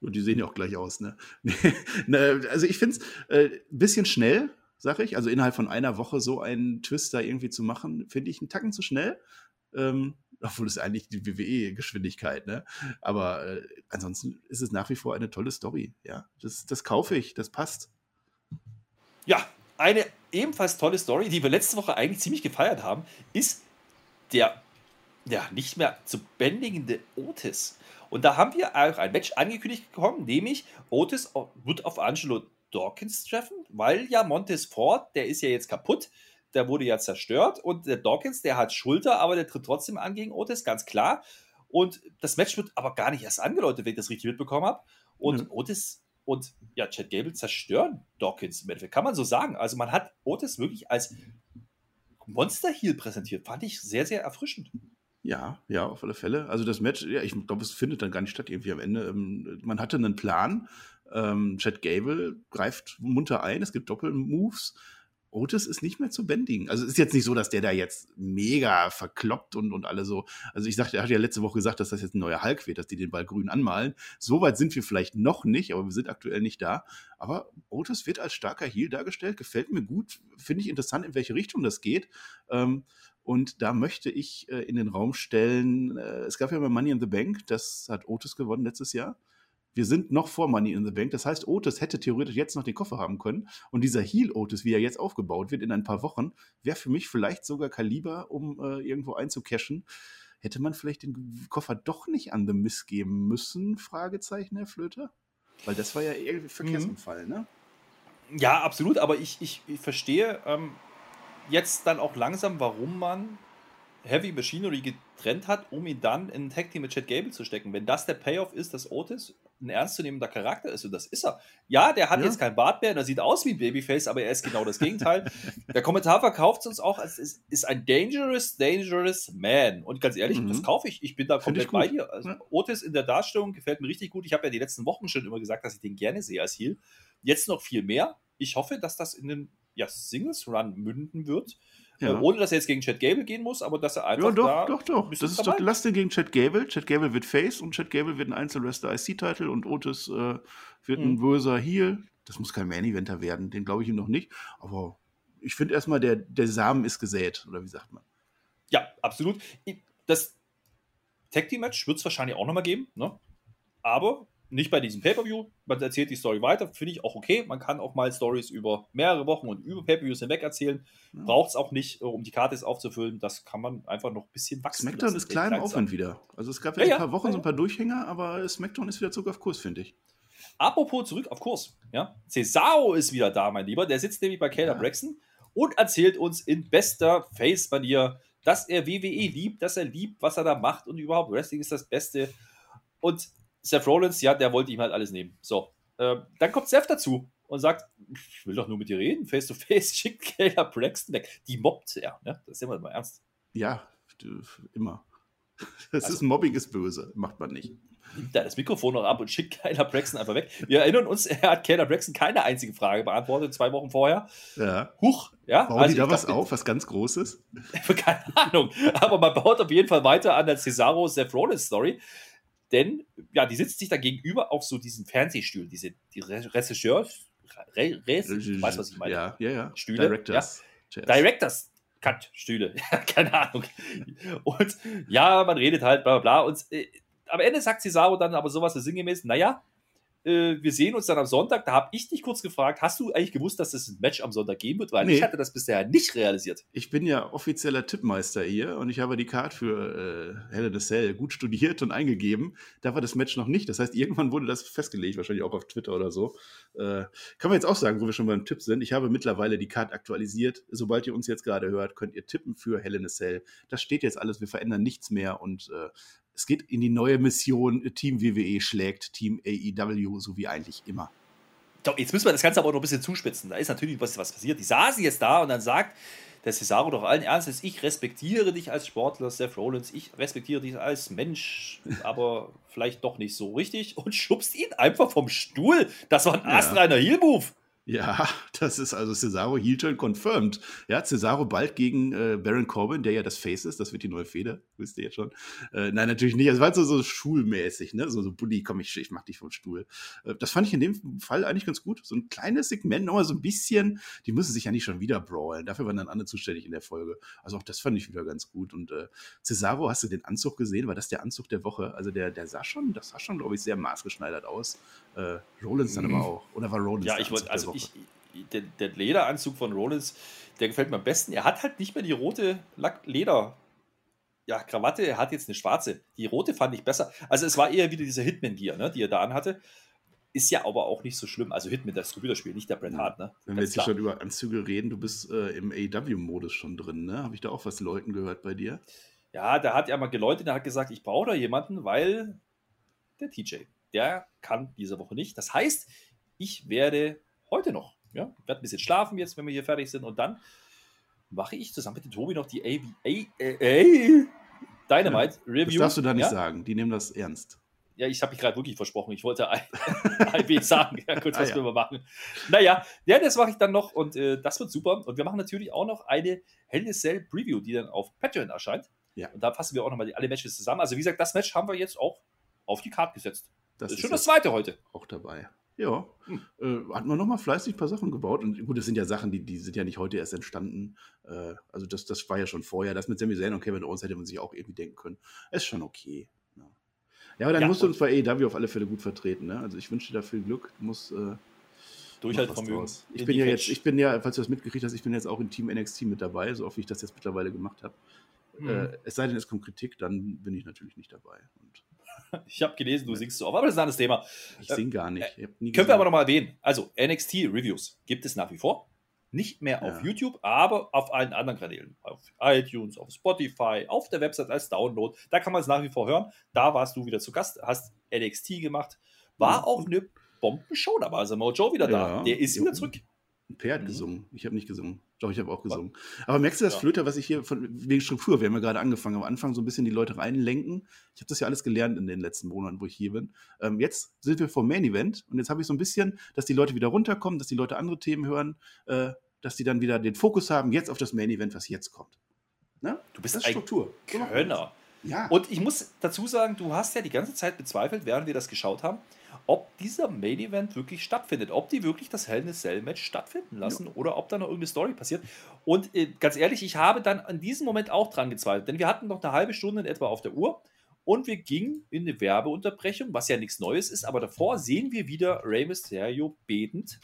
Und die sehen ja auch gleich aus, ne? ne also ich finde es ein äh, bisschen schnell, sag ich. Also innerhalb von einer Woche so einen Twist da irgendwie zu machen, finde ich einen Tacken zu schnell. Ähm, obwohl es eigentlich die WWE-Geschwindigkeit, ne? Aber äh, ansonsten ist es nach wie vor eine tolle Story, ja. Das, das kaufe ich, das passt.
Ja, eine ebenfalls tolle Story, die wir letzte Woche eigentlich ziemlich gefeiert haben, ist der ja, nicht mehr zu bändigende Otis. Und da haben wir auch ein Match angekündigt bekommen, nämlich Otis wird auf Angelo Dawkins treffen, weil ja Montes Ford, der ist ja jetzt kaputt, der wurde ja zerstört und der Dawkins, der hat Schulter, aber der tritt trotzdem an gegen Otis, ganz klar. Und das Match wird aber gar nicht erst angeläutet, wenn ich das richtig mitbekommen habe. Und mhm. Otis und ja, Chad Gable zerstören Dawkins im Endeffekt, kann man so sagen. Also man hat Otis wirklich als Monster Heel präsentiert, fand ich sehr, sehr erfrischend.
Ja, ja, auf alle Fälle. Also das Match, ja, ich glaube, es findet dann gar nicht statt irgendwie am Ende. Ähm, man hatte einen Plan. Ähm, Chad Gable greift munter ein, es gibt Doppelmoves. Otis ist nicht mehr zu bändigen. Also es ist jetzt nicht so, dass der da jetzt mega verkloppt und, und alle so. Also ich sagte, er hat ja letzte Woche gesagt, dass das jetzt ein neuer Hulk wird, dass die den Ball grün anmalen. Soweit sind wir vielleicht noch nicht, aber wir sind aktuell nicht da. Aber Otis wird als starker Heel dargestellt, gefällt mir gut, finde ich interessant, in welche Richtung das geht. Ähm, und da möchte ich äh, in den Raum stellen, äh, es gab ja mal Money in the Bank, das hat Otis gewonnen letztes Jahr. Wir sind noch vor Money in the Bank. Das heißt, Otis hätte theoretisch jetzt noch den Koffer haben können. Und dieser Heel Otis, wie er jetzt aufgebaut wird in ein paar Wochen, wäre für mich vielleicht sogar Kaliber, um äh, irgendwo einzucashen. Hätte man vielleicht den Koffer doch nicht an The Miss geben müssen? Fragezeichen, Herr Flöter? Weil das war ja irgendwie Verkehrsunfall, mhm. ne?
Ja, absolut. Aber ich, ich, ich verstehe, ähm, jetzt dann auch langsam, warum man Heavy Machinery getrennt hat, um ihn dann in ein Tag Team mit Chad Gable zu stecken. Wenn das der Payoff ist, dass Otis ein ernstzunehmender Charakter ist, und das ist er. Ja, der hat ja. jetzt kein Bart mehr und er sieht aus wie ein Babyface, aber er ist genau das Gegenteil. der Kommentar verkauft es uns auch als ist, ist ein dangerous, dangerous man. Und ganz ehrlich, mhm. das kaufe ich. Ich bin da komplett bei dir. Also, ja. Otis in der Darstellung gefällt mir richtig gut. Ich habe ja die letzten Wochen schon immer gesagt, dass ich den gerne sehe als Heel. Jetzt noch viel mehr. Ich hoffe, dass das in den ja, Singles Run münden wird. Ja. Äh, ohne dass er jetzt gegen Chad Gable gehen muss, aber dass er einfach.
Ja, doch, da doch, doch. Das ist doch lass den gegen Chad Gable. Chad Gable wird Face und Chad Gable wird ein Einzelwrestler IC-Title und Otis äh, wird mhm. ein böser Heel. Das muss kein Main-Eventer werden, den glaube ich ihm noch nicht. Aber ich finde erstmal, der, der Samen ist gesät, oder wie sagt man?
Ja, absolut. Das Tag Team Match wird es wahrscheinlich auch nochmal geben, ne? aber nicht bei diesem Pay-Per-View. Man erzählt die Story weiter, finde ich auch okay. Man kann auch mal Stories über mehrere Wochen und über Pay-Per-Views hinweg erzählen. Ja. Braucht es auch nicht, äh, um die Karte aufzufüllen. Das kann man einfach noch ein bisschen wachsen
SmackDown ist klar im Aufwand wieder. Also es gab ja, ja ein paar Wochen ja, so ein paar Durchhänger, aber SmackDown ist wieder zurück auf Kurs, finde ich.
Apropos zurück auf Kurs. Ja? Cesaro ist wieder da, mein Lieber. Der sitzt nämlich bei Kayla Braxton und erzählt uns in bester Face-Manier, dass er WWE liebt, dass er liebt, was er da macht und überhaupt Wrestling ist das Beste. Und Seth Rollins, ja, der wollte ihm halt alles nehmen. So, äh, dann kommt Seth dazu und sagt, ich will doch nur mit dir reden, face to face, schickt Kayla Braxton weg. Die mobbt er, ne? Das ist immer mal ernst.
Ja, immer. Das also, ist Mobbing ist böse, macht man nicht
nimmt da das Mikrofon noch ab und schickt Kyler Braxton einfach weg. Wir erinnern uns, er hat Kyler Braxton keine einzige Frage beantwortet, zwei Wochen vorher.
Ja.
Huch, ja.
Bauen also die da was glaub, auf, was ganz Großes?
keine Ahnung. Aber man baut auf jeden Fall weiter an der Cesaro Seth Rollins Story. Denn, ja, die sitzt sich da gegenüber auf so diesen Fernsehstühlen, diese die Regisseurs, Re, Re, weißt was ich meine?
Ja, ja, ja.
Stühle. Directors. Ja. Directors Cut, Stühle. Keine Ahnung. Und ja, man redet halt, bla bla bla. Und äh, am Ende sagt Cesaro dann aber sowas so sinngemäß, naja, äh, wir sehen uns dann am Sonntag. Da habe ich dich kurz gefragt, hast du eigentlich gewusst, dass es ein Match am Sonntag geben wird? Weil nee. ich hatte das bisher nicht realisiert.
Ich bin ja offizieller Tippmeister hier und ich habe die Karte für äh, Hell in a Cell gut studiert und eingegeben. Da war das Match noch nicht. Das heißt, irgendwann wurde das festgelegt, wahrscheinlich auch auf Twitter oder so. Äh, kann man jetzt auch sagen, wo wir schon beim Tipp sind. Ich habe mittlerweile die Karte aktualisiert. Sobald ihr uns jetzt gerade hört, könnt ihr tippen für Hell in a Cell. Das steht jetzt alles. Wir verändern nichts mehr und äh, es geht in die neue Mission Team WWE schlägt Team AEW, so wie eigentlich immer.
Doch, jetzt müssen wir das Ganze aber noch ein bisschen zuspitzen. Da ist natürlich was, was passiert. Die saßen jetzt da und dann sagt der Cesaro doch allen Ernstes, ich respektiere dich als Sportler, Seth Rollins, ich respektiere dich als Mensch, aber vielleicht doch nicht so richtig und schubst ihn einfach vom Stuhl. Das war ein ja. astreiner Heel-Move.
Ja, das ist also Cesaro Heel-Turn confirmed. Ja, Cesaro bald gegen äh, Baron Corbin, der ja das Face ist. Das wird die neue Feder, wisst ihr jetzt schon. Äh, nein, natürlich nicht. Es war so, so schulmäßig, ne? So, so Bulli, komm, ich, ich mach dich vom Stuhl. Äh, das fand ich in dem Fall eigentlich ganz gut. So ein kleines Segment, nochmal so ein bisschen. Die müssen sich ja nicht schon wieder brawlen. Dafür waren dann andere zuständig in der Folge. Also auch das fand ich wieder ganz gut. Und äh, Cesaro, hast du den Anzug gesehen? War das der Anzug der Woche? Also der, der sah schon, das sah schon, glaube ich, sehr maßgeschneidert aus. Äh, Rollins dann mhm. aber auch. Oder war Rollins
Ja, ich wollte, also ich, der, der, Lederanzug von Rollins, der gefällt mir am besten. Er hat halt nicht mehr die rote Lack Leder. Ja, Krawatte, er hat jetzt eine schwarze. Die rote fand ich besser. Also es war eher wieder dieser Hitman-Gear, ne, die er da anhatte. Ist ja aber auch nicht so schlimm. Also Hitman, das Computerspiel, nicht der Bret Hart, ne?
Wenn wir jetzt schon über Anzüge reden, du bist äh, im AW-Modus schon drin, ne? Habe ich da auch was Leuten gehört bei dir?
Ja, da hat er mal geläutet, der hat gesagt, ich brauche da jemanden, weil der TJ, der kann diese Woche nicht. Das heißt, ich werde heute noch ja, werde ein bisschen schlafen jetzt, wenn wir hier fertig sind und dann mache ich zusammen mit dem Tobi noch die AVA Dynamite
ja, Review. Das darfst du da nicht ja? sagen, die nehmen das ernst.
Ja, ich habe mich gerade wirklich versprochen. Ich wollte IB sagen. Ja, kurz, ah, was ja. wir machen. Naja, ja, das mache ich dann noch und äh, das wird super. Und wir machen natürlich auch noch eine Hell Cell Preview, die dann auf Patreon erscheint. Ja. Und da fassen wir auch nochmal alle Matches zusammen. Also, wie gesagt, das Match haben wir jetzt auch auf die Karte gesetzt. Das, das ist schon das zweite heute.
Auch dabei. Ja, hm. äh, hat man nochmal fleißig ein paar Sachen gebaut. Und gut, das sind ja Sachen, die, die sind ja nicht heute erst entstanden. Äh, also das, das war ja schon vorher. Das mit Sami Zayn und Kevin Owens hätte man sich auch irgendwie denken können. Ist schon okay. Ja, ja aber dann ja, musst du uns bei AEW auf alle Fälle gut vertreten. Ne? Also ich wünsche dir da viel Glück. Du musst äh,
Durchhaltevermögen.
Ich bin ja jetzt, ich bin ja, falls du das mitgekriegt hast, ich bin jetzt auch im Team NXT mit dabei, so oft wie ich das jetzt mittlerweile gemacht habe. Mhm. Äh, es sei denn, es kommt Kritik, dann bin ich natürlich nicht dabei. Und
Ich habe gelesen, du singst so oft, aber das ist ein anderes Thema.
Ich sing gar nicht.
Äh, können wir aber nochmal erwähnen. Also, NXT Reviews gibt es nach wie vor. Nicht mehr auf ja. YouTube, aber auf allen anderen Kanälen. Auf iTunes, auf Spotify, auf der Website als Download. Da kann man es nach wie vor hören. Da warst du wieder zu Gast, hast NXT gemacht. War auch eine Bombenshow, da war Samoa Joe wieder da. Ja. Der ist wieder zurück.
Per hat mhm. gesungen. Ich habe nicht gesungen. Doch, ich habe auch gesungen. Aber merkst du das ja. Flöter, was ich hier von wegen Struktur, wir haben ja gerade angefangen, am Anfang so ein bisschen die Leute reinlenken. Ich habe das ja alles gelernt in den letzten Monaten, wo ich hier bin. Ähm, jetzt sind wir vor Main Event und jetzt habe ich so ein bisschen, dass die Leute wieder runterkommen, dass die Leute andere Themen hören. Äh, dass die dann wieder den Fokus haben, jetzt auf das Main Event, was jetzt kommt.
Ne? Du bist das ein Struktur. Könner.
Ja.
Und ich muss dazu sagen, du hast ja die ganze Zeit bezweifelt, während wir das geschaut haben, ob dieser Main Event wirklich stattfindet, ob die wirklich das Hell in a Cell Match stattfinden lassen ja. oder ob da noch irgendeine Story passiert. Und äh, ganz ehrlich, ich habe dann an diesem Moment auch dran gezweifelt, denn wir hatten noch eine halbe Stunde in etwa auf der Uhr und wir gingen in eine Werbeunterbrechung, was ja nichts Neues ist, aber davor sehen wir wieder Rey Mysterio betend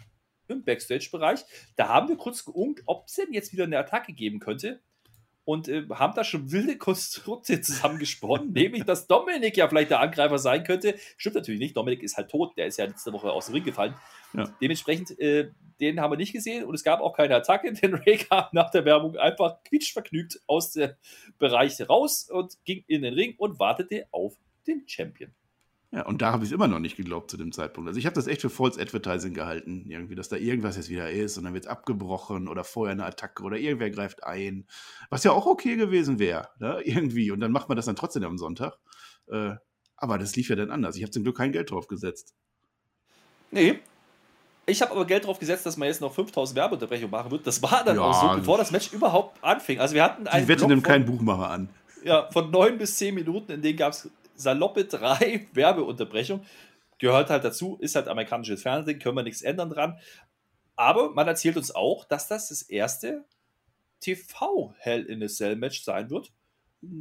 im Backstage-Bereich. Da haben wir kurz geungt, ob es denn jetzt wieder eine Attacke geben könnte und äh, haben da schon wilde Konstrukte zusammengesponnen, nämlich, dass Dominik ja vielleicht der Angreifer sein könnte. Stimmt natürlich nicht, Dominik ist halt tot, der ist ja letzte Woche aus dem Ring gefallen. Ja. Dementsprechend, äh, den haben wir nicht gesehen und es gab auch keine Attacke, denn Ray kam nach der Werbung einfach quietschvergnügt aus dem Bereich raus und ging in den Ring und wartete auf den Champion.
Ja, und da habe ich es immer noch nicht geglaubt zu dem Zeitpunkt. Also ich habe das echt für False Advertising gehalten, irgendwie, dass da irgendwas jetzt wieder ist und dann wird es abgebrochen oder vorher eine Attacke oder irgendwer greift ein. Was ja auch okay gewesen wäre, ne? irgendwie. Und dann macht man das dann trotzdem am Sonntag. Äh, aber das lief ja dann anders. Ich habe zum Glück kein Geld drauf gesetzt.
Nee. Ich habe aber Geld drauf gesetzt, dass man jetzt noch 5000 Werbeunterbrechungen machen wird. Das war dann ja, auch so, bevor das Match überhaupt anfing. Also wir hatten
einen. Die Wette nimmt keinen Buchmacher an.
Ja, von neun bis zehn Minuten, in denen gab es saloppe drei Werbeunterbrechungen. Gehört halt dazu, ist halt amerikanisches Fernsehen, können wir nichts ändern dran. Aber man erzählt uns auch, dass das das erste TV Hell in a Cell Match sein wird.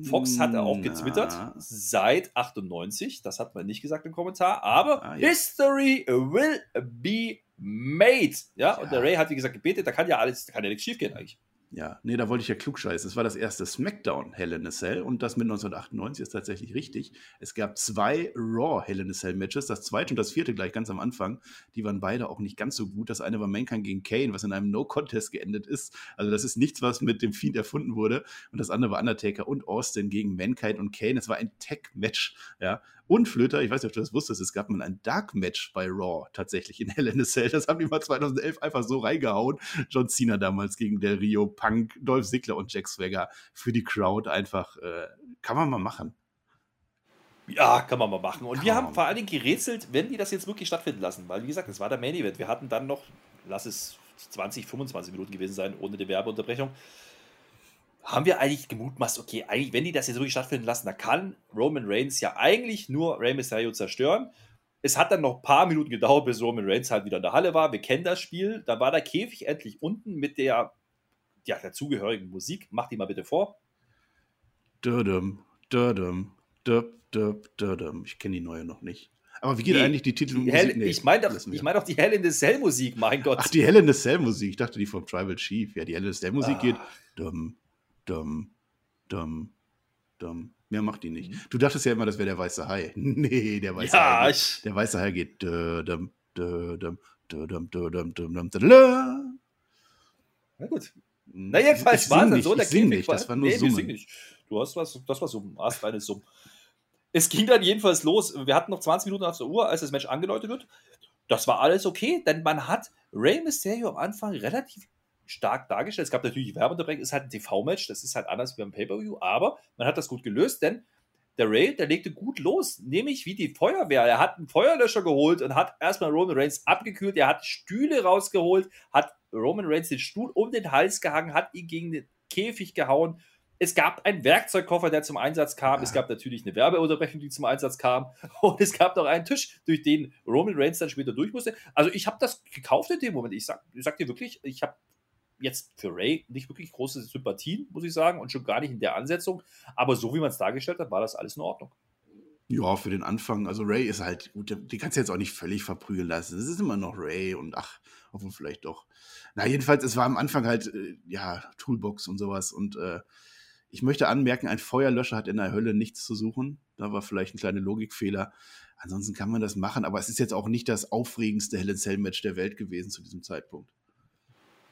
Fox hat er auch getwittert, seit 98, das hat man nicht gesagt im Kommentar, aber ah, ja. History will be made. Ja, ja, und der Ray hat, wie gesagt, gebetet, da kann ja alles, da kann ja nichts schief gehen eigentlich.
Ja, nee, da wollte ich ja klugscheißen. Es war das erste SmackDown Hell in a Cell und das mit 1998 ist tatsächlich richtig. Es gab zwei Raw Hell in a Cell Matches, das zweite und das vierte gleich ganz am Anfang. Die waren beide auch nicht ganz so gut. Das eine war Mankind gegen Kane, was in einem No-Contest geendet ist. Also das ist nichts, was mit dem Fiend erfunden wurde. Und das andere war Undertaker und Austin gegen Mankind und Kane. Es war ein Tag-Match, ja. Und Flöter, ich weiß nicht, ob du das wusstest, es gab mal ein Dark Match bei Raw tatsächlich in Hell in a Cell. Das haben die mal 2011 einfach so reingehauen. John Cena damals gegen Del Rio, Punk, Dolph Ziggler und Jack Swagger für die Crowd einfach. Äh, kann man mal machen.
Ja, kann man mal machen. Und kann wir haben vor allen Dingen gerätselt, wenn die das jetzt wirklich stattfinden lassen. Weil, wie gesagt, das war der Main Event. Wir hatten dann noch, lass es 20, 25 Minuten gewesen sein, ohne die Werbeunterbrechung haben wir eigentlich gemutmaßt, okay, eigentlich, wenn die das jetzt wirklich stattfinden lassen, dann kann Roman Reigns ja eigentlich nur Rey Mysterio zerstören. Es hat dann noch ein paar Minuten gedauert, bis Roman Reigns halt wieder in der Halle war. Wir kennen das Spiel. Da war der Käfig endlich unten mit der ja, dazugehörigen Musik. Mach die mal bitte vor.
Dödem, dödem, döp, döp, dödem. Ich kenne die neue noch nicht. Aber wie geht nee, eigentlich die Titel
die Hell, nee, Ich meine doch, ich mein doch die Hell in the Cell Musik, mein Gott.
Ach, die Hell in the Cell Musik. Ich dachte, die vom Tribal Chief. Ja, die Hell in the Cell Musik ah. geht. Dum, dum, dum, dum. Mehr macht die nicht. Mhm. Du dachtest ja immer, das wäre der weiße Hai. Nee, der weiße ja, Hai. Geht, der weiße Hai geht. Dum, dum, dum,
Na gut. Na, jedenfalls war es so.
Der sing nicht, das war nur nee, Summen.
Nicht. Du hast was, das war Summen, hast eine Summe. Es ging dann jedenfalls los. Wir hatten noch 20 Minuten auf der Uhr, als das Match angeläutet wird. Das war alles okay, denn man hat Rey Mysterio am Anfang relativ stark dargestellt. Es gab natürlich Werbeunterbrechung, ist halt ein TV-Match, das ist halt anders wie beim Pay-Per-View, aber man hat das gut gelöst, denn der Ray, der legte gut los, nämlich wie die Feuerwehr. Er hat einen Feuerlöscher geholt und hat erstmal Roman Reigns abgekühlt. Er hat Stühle rausgeholt, hat Roman Reigns den Stuhl um den Hals gehangen, hat ihn gegen den Käfig gehauen. Es gab einen Werkzeugkoffer, der zum Einsatz kam. Es gab natürlich eine Werbeunterbrechung, die zum Einsatz kam. Und es gab noch einen Tisch, durch den Roman Reigns dann später durch musste. Also ich habe das gekauft in dem Moment. Ich sag, ich sag dir wirklich, ich habe jetzt für Ray nicht wirklich große Sympathien, muss ich sagen, und schon gar nicht in der Ansetzung. Aber so wie man es dargestellt hat, war das alles in Ordnung.
Ja, für den Anfang. Also Ray ist halt, gut, die kannst du jetzt auch nicht völlig verprügeln lassen. Es ist immer noch Ray und ach, obwohl vielleicht doch. Na, jedenfalls, es war am Anfang halt, äh, ja, Toolbox und sowas. Und äh, ich möchte anmerken, ein Feuerlöscher hat in der Hölle nichts zu suchen. Da war vielleicht ein kleiner Logikfehler. Ansonsten kann man das machen, aber es ist jetzt auch nicht das aufregendste Hell in Cell Match der Welt gewesen zu diesem Zeitpunkt.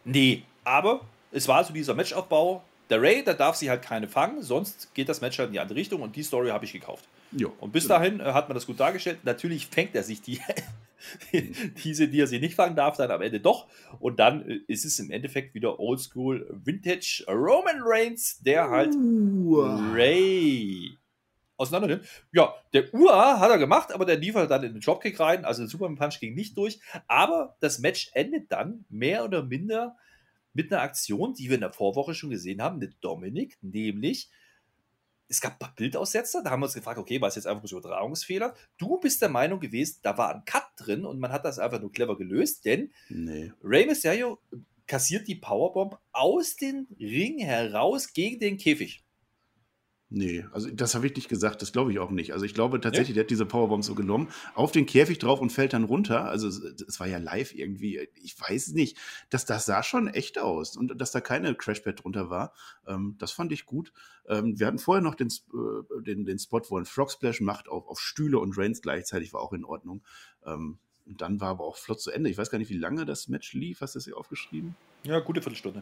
Nee, aber es war so dieser Matchaufbau. Der Ray, der darf sie halt keine fangen, sonst geht das Match halt in die andere Richtung und die Story habe ich gekauft. Jo, und bis genau. dahin äh, hat man das gut dargestellt. Natürlich fängt er sich die, diese, die er sie nicht fangen darf, dann am Ende doch. Und dann äh, ist es im Endeffekt wieder Oldschool Vintage Roman Reigns, der halt uh. Ray auseinander nimmt. Ja, der Ua hat er gemacht, aber der liefert dann in den Dropkick rein. Also der Superman Punch ging nicht durch. Aber das Match endet dann mehr oder minder mit einer Aktion, die wir in der Vorwoche schon gesehen haben, mit Dominik, nämlich es gab ein paar Bildaussetzer, da haben wir uns gefragt, okay, war es jetzt einfach ein Übertragungsfehler? Du bist der Meinung gewesen, da war ein Cut drin und man hat das einfach nur clever gelöst, denn nee. Rey Mysterio kassiert die Powerbomb aus dem Ring heraus gegen den Käfig.
Nee, also das habe ich nicht gesagt, das glaube ich auch nicht. Also ich glaube tatsächlich, ja? der hat diese Powerbomb so genommen, auf den Käfig drauf und fällt dann runter. Also es war ja live irgendwie, ich weiß nicht, das, das sah schon echt aus und dass da keine Crashpad drunter war, ähm, das fand ich gut. Ähm, wir hatten vorher noch den, äh, den, den Spot, wo ein Frog Splash macht auf, auf Stühle und Reigns gleichzeitig, war auch in Ordnung. Ähm, und dann war aber auch flott zu Ende. Ich weiß gar nicht, wie lange das Match lief. Hast du das hier aufgeschrieben?
Ja, gute Viertelstunde.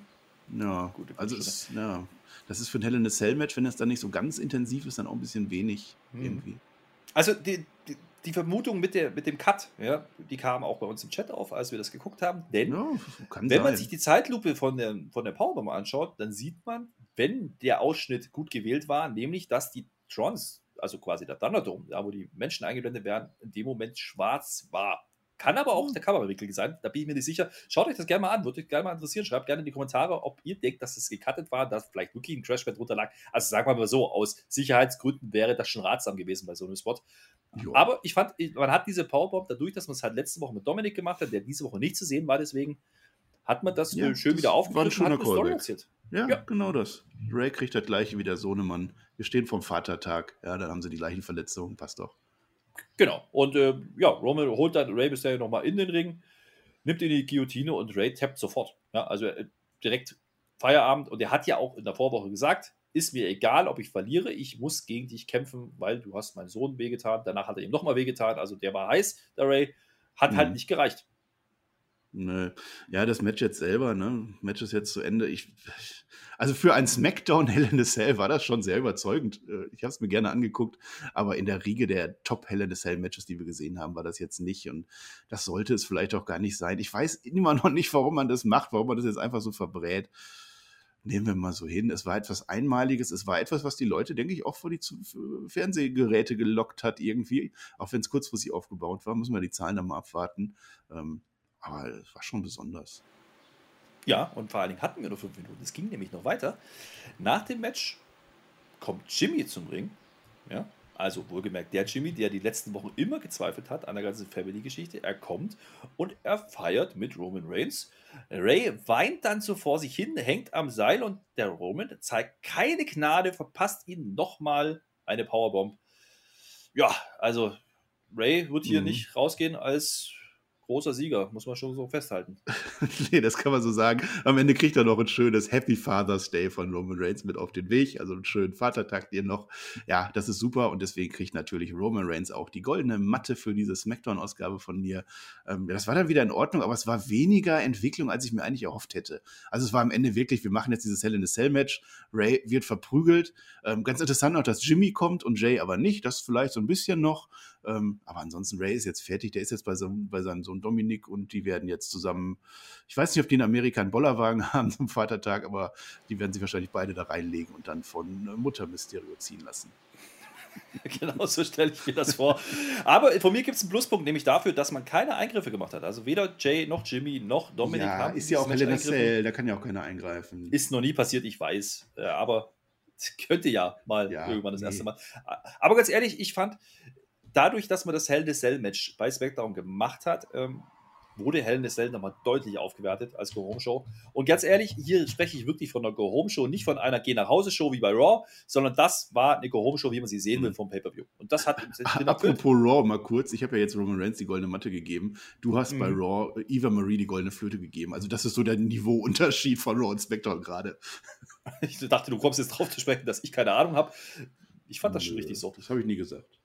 Ja, Gute also ist, ja, das ist für ein Hell in a Cell Match, wenn das dann nicht so ganz intensiv ist, dann auch ein bisschen wenig hm. irgendwie.
Also die, die, die, Vermutung mit, der, mit dem Cut, ja, die kam auch bei uns im Chat auf, als wir das geguckt haben. Denn ja, wenn sein. man sich die Zeitlupe von der, von der Powerbomb anschaut, dann sieht man, wenn der Ausschnitt gut gewählt war, nämlich, dass die Trons, also quasi der Thunderdome, da wo die Menschen eingeblendet werden, in dem Moment schwarz war. Kann aber auch hm. der Kamerawinkel sein, da bin ich mir nicht sicher. Schaut euch das gerne mal an, würde euch gerne mal interessieren. Schreibt gerne in die Kommentare, ob ihr denkt, dass es gecuttet war, dass vielleicht wirklich ein Crashpad drunter lag. Also sagen wir mal so, aus Sicherheitsgründen wäre das schon ratsam gewesen bei so einem Spot. Jo. Aber ich fand, man hat diese Powerbomb dadurch, dass man es halt letzte Woche mit Dominik gemacht hat, der diese Woche nicht zu sehen war, deswegen hat man das ja, schön das wieder aufgegriffen
und hat eine Ja, ja, genau das. Ray kriegt das gleiche wie der Sohnemann. Wir stehen vom Vatertag. Ja, dann haben sie die gleichen Verletzungen. Passt doch.
Genau. Und äh, ja, Roman holt dann Ray bisher nochmal in den Ring, nimmt ihn in die Guillotine und Ray tappt sofort. Ja, also äh, direkt Feierabend. Und er hat ja auch in der Vorwoche gesagt, ist mir egal, ob ich verliere, ich muss gegen dich kämpfen, weil du hast meinen Sohn wehgetan. Danach hat er ihm nochmal wehgetan. Also der war heiß, der Ray. Hat halt mhm. halt nicht gereicht.
Nö. Ja, das Match jetzt selber, ne? Match ist jetzt zu Ende. Ich, also für ein SmackDown Hell in a Cell war das schon sehr überzeugend. Äh, ich habe es mir gerne angeguckt, aber in der Riege der Top Hell in a Cell Matches, die wir gesehen haben, war das jetzt nicht und das sollte es vielleicht auch gar nicht sein. Ich weiß immer noch nicht, warum man das macht, warum man das jetzt einfach so verbrät. Nehmen wir mal so hin. Es war etwas Einmaliges. Es war etwas, was die Leute, denke ich, auch vor die Fernsehgeräte gelockt hat, irgendwie. Auch wenn es kurzfristig aufgebaut war, müssen wir die Zahlen dann mal abwarten. Ähm, aber es war schon besonders.
Ja, und vor allen Dingen hatten wir nur fünf Minuten. Es ging nämlich noch weiter. Nach dem Match kommt Jimmy zum Ring. Ja, also wohlgemerkt der Jimmy, der die letzten Wochen immer gezweifelt hat an der ganzen Family-Geschichte. Er kommt und er feiert mit Roman Reigns. Ray weint dann so vor sich hin, hängt am Seil und der Roman zeigt keine Gnade, verpasst ihn nochmal eine Powerbomb. Ja, also Ray wird hier mhm. nicht rausgehen als großer Sieger, muss man schon so festhalten.
nee, das kann man so sagen. Am Ende kriegt er noch ein schönes Happy Father's Day von Roman Reigns mit auf den Weg, also einen schönen Vatertag dir noch. Ja, das ist super und deswegen kriegt natürlich Roman Reigns auch die goldene Matte für diese Smackdown-Ausgabe von mir. Ähm, das war dann wieder in Ordnung, aber es war weniger Entwicklung, als ich mir eigentlich erhofft hätte. Also es war am Ende wirklich, wir machen jetzt dieses Hell in a Cell Match, Ray wird verprügelt. Ähm, ganz interessant auch, dass Jimmy kommt und Jay aber nicht, das vielleicht so ein bisschen noch. Ähm, aber ansonsten, Ray ist jetzt fertig, der ist jetzt bei, so, bei seinem Sohn Dominik und die werden jetzt zusammen, ich weiß nicht, ob die in Amerika einen Bollerwagen haben zum Vatertag, aber die werden sich wahrscheinlich beide da reinlegen und dann von äh, Mutter Mysterio ziehen lassen.
genau so stelle ich mir das vor. Aber von mir gibt es einen Pluspunkt, nämlich dafür, dass man keine Eingriffe gemacht hat. Also weder Jay noch Jimmy noch Dominik
ja, haben. Ist ja auch Helena Cell, da kann ja auch keiner eingreifen.
Ist noch nie passiert, ich weiß. Äh, aber könnte ja mal ja, irgendwann das nee. erste Mal. Aber ganz ehrlich, ich fand, dadurch, dass man das Hell in Cell Match bei SmackDown gemacht hat, ähm, wurde Hell in a Cell nochmal deutlich aufgewertet als Go-Home-Show. Und ganz ehrlich, hier spreche ich wirklich von einer Go-Home-Show, nicht von einer Geh-nach-Hause-Show wie bei Raw, sondern das war eine Go-Home-Show, wie man sie sehen will mhm. vom Pay-Per-View. Und das hat
Apropos Raw, mal kurz, ich habe ja jetzt Roman Reigns die goldene Matte gegeben. Du hast mhm. bei Raw Eva Marie die goldene Flöte gegeben. Also das ist so der Niveauunterschied von Raw und SmackDown gerade.
Ich dachte, du kommst jetzt drauf zu sprechen, dass ich keine Ahnung habe. Ich fand das schon richtig so.
Das habe ich nie gesagt.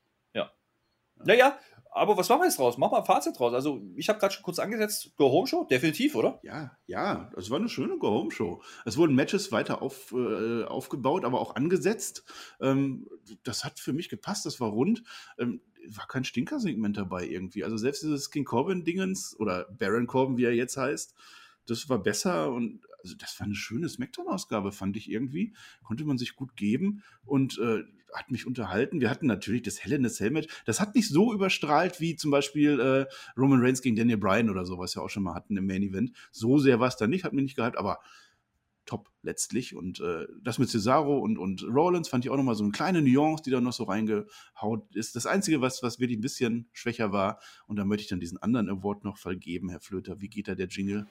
Ja. Naja, aber was machen wir jetzt draus? Mach mal ein Fazit draus. Also, ich habe gerade schon kurz angesetzt, Go-Home-Show, definitiv, oder?
Ja, ja, es war eine schöne Go-Home-Show. Es wurden Matches weiter auf, äh, aufgebaut, aber auch angesetzt. Ähm, das hat für mich gepasst, das war rund. Ähm, war kein Stinker-Segment dabei irgendwie. Also, selbst dieses King Corbin-Dingens oder Baron Corbin, wie er jetzt heißt, das war besser und also das war eine schöne Smackdown-Ausgabe, fand ich irgendwie. Konnte man sich gut geben und äh, hat mich unterhalten. Wir hatten natürlich das Hell in a Cell Match. Das hat nicht so überstrahlt wie zum Beispiel äh, Roman Reigns gegen Daniel Bryan oder so, was wir auch schon mal hatten im Main Event. So sehr war es da nicht, hat mir nicht gehalten, aber top letztlich. Und äh, das mit Cesaro und, und Rollins fand ich auch nochmal so eine kleine Nuance, die da noch so reingehaut ist. Das Einzige, was, was wirklich ein bisschen schwächer war, und da möchte ich dann diesen anderen Award noch vergeben, Herr Flöter. Wie geht da der Jingle?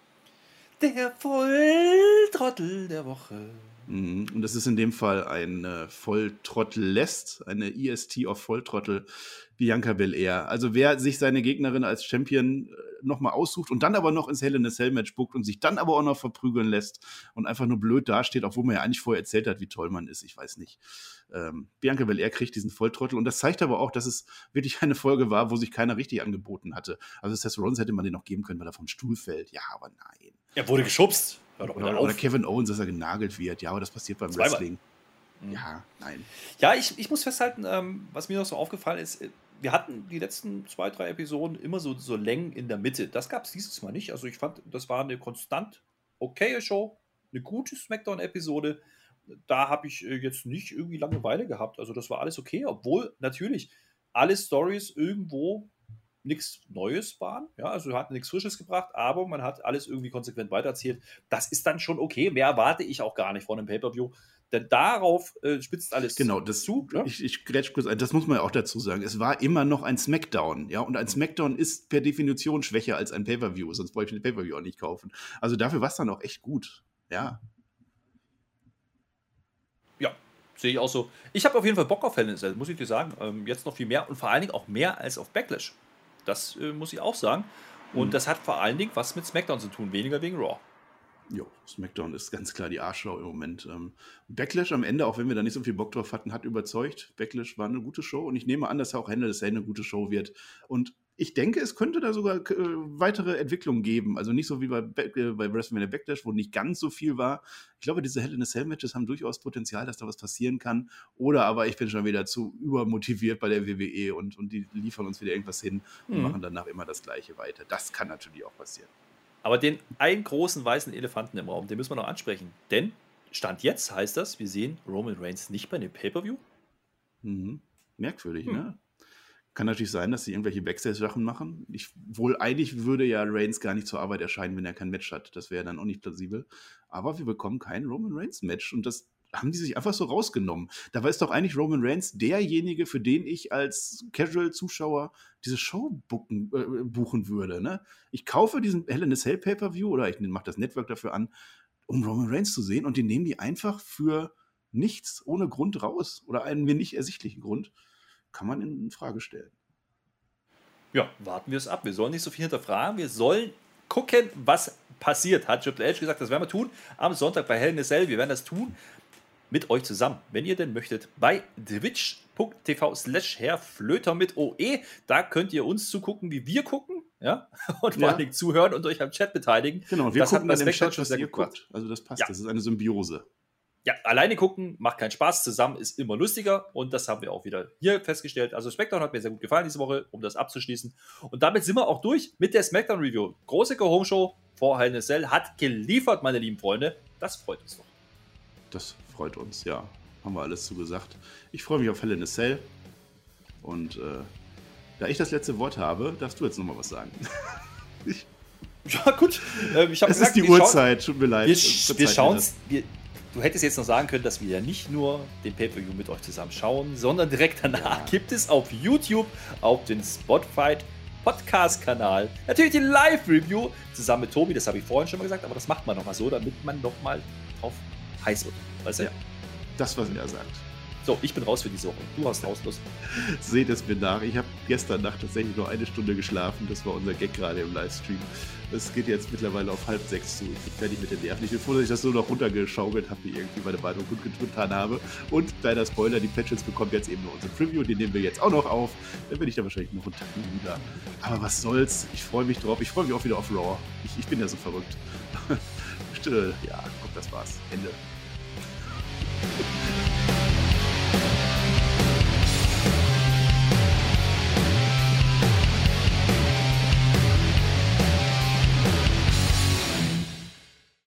Der Volltrottel der Woche.
Mhm. Und das ist in dem Fall äh, Volltrottel lässt, eine EST auf Volltrottel Bianca Belair. Also wer sich seine Gegnerin als Champion äh, nochmal aussucht und dann aber noch ins Hell in a Cell Match buckt und sich dann aber auch noch verprügeln lässt und einfach nur blöd dasteht, obwohl man ja eigentlich vorher erzählt hat, wie toll man ist, ich weiß nicht. Ähm, Bianca Belair kriegt diesen Volltrottel und das zeigt aber auch, dass es wirklich eine Folge war, wo sich keiner richtig angeboten hatte. Also Seth Rollins hätte man den noch geben können, weil er vom Stuhl fällt. Ja, aber nein.
Er wurde geschubst.
Oder, oder, Kevin Owens, dass er genagelt wird. Ja, aber das passiert beim Zweimal. Wrestling.
Mhm. Ja, nein. Ja, ich, ich muss festhalten, ähm, was mir noch so aufgefallen ist, äh, wir hatten die letzten zwei, drei Episoden immer so, so Längen in der Mitte. Das gab es dieses Mal nicht. Also ich fand, das war eine konstant okaye Show, eine gute Smackdown-Episode. Da habe ich äh, jetzt nicht irgendwie Langeweile gehabt. Also das war alles okay, obwohl natürlich alle Stories irgendwo nichts Neues waren. Ja, also hat nichts Frisches gebracht, aber man hat alles irgendwie konsequent weitererzählt. Das ist dann schon okay. Mehr erwarte ich auch gar nicht von einem Pay-Per-View. Denn darauf äh, spitzt alles
genau, das, zu. Ne? Ich, ich grätsch kurz ein, das muss man ja auch dazu sagen. Es war immer noch ein Smackdown, ja, und ein Smackdown ist per Definition schwächer als ein Pay-Per-View, sonst wollte ich den Pay-Per-View auch nicht kaufen. Also dafür war es dann auch echt gut, ja.
Ja, sehe ich auch so. Ich habe auf jeden Fall Bock auf Hell in muss ich dir sagen. Ähm, jetzt noch viel mehr und vor allen Dingen auch mehr als auf Backlash. Das äh, muss ich auch sagen. Und mhm. das hat vor allen Dingen was mit SmackDown zu tun, weniger wegen Raw.
Jo, SmackDown ist ganz klar die Arschschau im Moment. Ähm, Backlash am Ende, auch wenn wir da nicht so viel Bock drauf hatten, hat überzeugt. Backlash war eine gute Show und ich nehme an, dass auch Ende des eine gute Show wird. Und ich denke, es könnte da sogar äh, weitere Entwicklungen geben. Also nicht so wie bei, äh, bei WrestleMania Backlash, wo nicht ganz so viel war. Ich glaube, diese Hell in a Cell Matches haben durchaus Potenzial, dass da was passieren kann. Oder aber ich bin schon wieder zu übermotiviert bei der WWE und, und die liefern uns wieder irgendwas hin und mhm. machen danach immer das Gleiche weiter. Das kann natürlich auch passieren.
Aber den einen großen weißen Elefanten im Raum, den müssen wir noch ansprechen. Denn Stand jetzt heißt das, wir sehen Roman Reigns nicht bei dem Pay-Per-View.
Mhm. Merkwürdig, hm. ne? Kann natürlich sein, dass sie irgendwelche Backstage-Sachen machen. Ich, wohl eigentlich würde ja Reigns gar nicht zur Arbeit erscheinen, wenn er kein Match hat. Das wäre dann auch nicht plausibel. Aber wir bekommen kein Roman Reigns-Match. Und das haben die sich einfach so rausgenommen. Dabei ist doch eigentlich Roman Reigns derjenige, für den ich als Casual-Zuschauer diese Show buchen, äh, buchen würde. Ne? Ich kaufe diesen Hell in a Cell Pay-Per-View oder ich mache das Network dafür an, um Roman Reigns zu sehen und den nehmen die einfach für nichts, ohne Grund raus oder einen mir nicht ersichtlichen Grund, kann man in Frage stellen.
Ja, warten wir es ab. Wir sollen nicht so viel hinterfragen. Wir sollen gucken, was passiert. Hat Triple H gesagt, das werden wir tun am Sonntag bei Hell in a Cell. Wir werden das tun mit euch zusammen, wenn ihr denn möchtet, bei twitch.tv slash herrflöter mit OE. Da könnt ihr uns zugucken, wie wir gucken, ja, und vor ja. allen Dingen zuhören und euch am Chat beteitigen.
Genau, wir das gucken dann im Chat, was ihr guckt. Also das passt, ja. das ist eine Symbiose.
Ja, alleine gucken macht keinen Spaß, zusammen ist immer lustiger und das haben wir auch wieder hier festgestellt. Also Smackdown hat mir sehr gut gefallen diese Woche, um das abzuschließen. Und damit sind wir auch durch mit der Smackdown Review. Große Go Home Show vor Hell in hat geliefert, meine lieben Freunde. Das freut uns doch.
Das freut uns, ja. Haben wir alles zugesagt. Ich freue mich auf Hell in a Cell. Und äh, da ich das letzte Wort habe, darfst du jetzt nochmal was sagen.
ich, ja, gut. Ähm, ich
es gesagt, ist die Uhrzeit, tut mir leid.
Wir, wir schauen Du hättest jetzt noch sagen können, dass wir ja nicht nur den Pay-Per-View mit euch zusammen schauen, sondern direkt danach ja. gibt es auf YouTube, auf den Spotify Podcast-Kanal, natürlich die Live-Review zusammen mit Tobi, das habe ich vorhin schon mal gesagt, aber das macht man nochmal so, damit man nochmal drauf heiß wird.
Weißt du? Ja, das, was er sagt.
So, ich bin raus für diese Woche. Du hast Rausschluss.
Seht es mir nach. Ich habe gestern Nacht tatsächlich nur eine Stunde geschlafen. Das war unser Gag gerade im Livestream. Es geht jetzt mittlerweile auf halb sechs zu. Ich bin fertig mit den Nerven. Ich bin froh, dass ich das so noch runtergeschaukelt habe, wie irgendwie meine Meinung gut getan habe. Und kleiner Spoiler, die Patches bekommt jetzt eben nur unsere Preview. Den nehmen wir jetzt auch noch auf. Dann bin ich da wahrscheinlich noch einen Tacken müder. Aber was soll's. Ich freue mich drauf. Ich freue mich auch wieder auf Raw. Ich, ich bin ja so verrückt. ja, komm, das war's. Ende.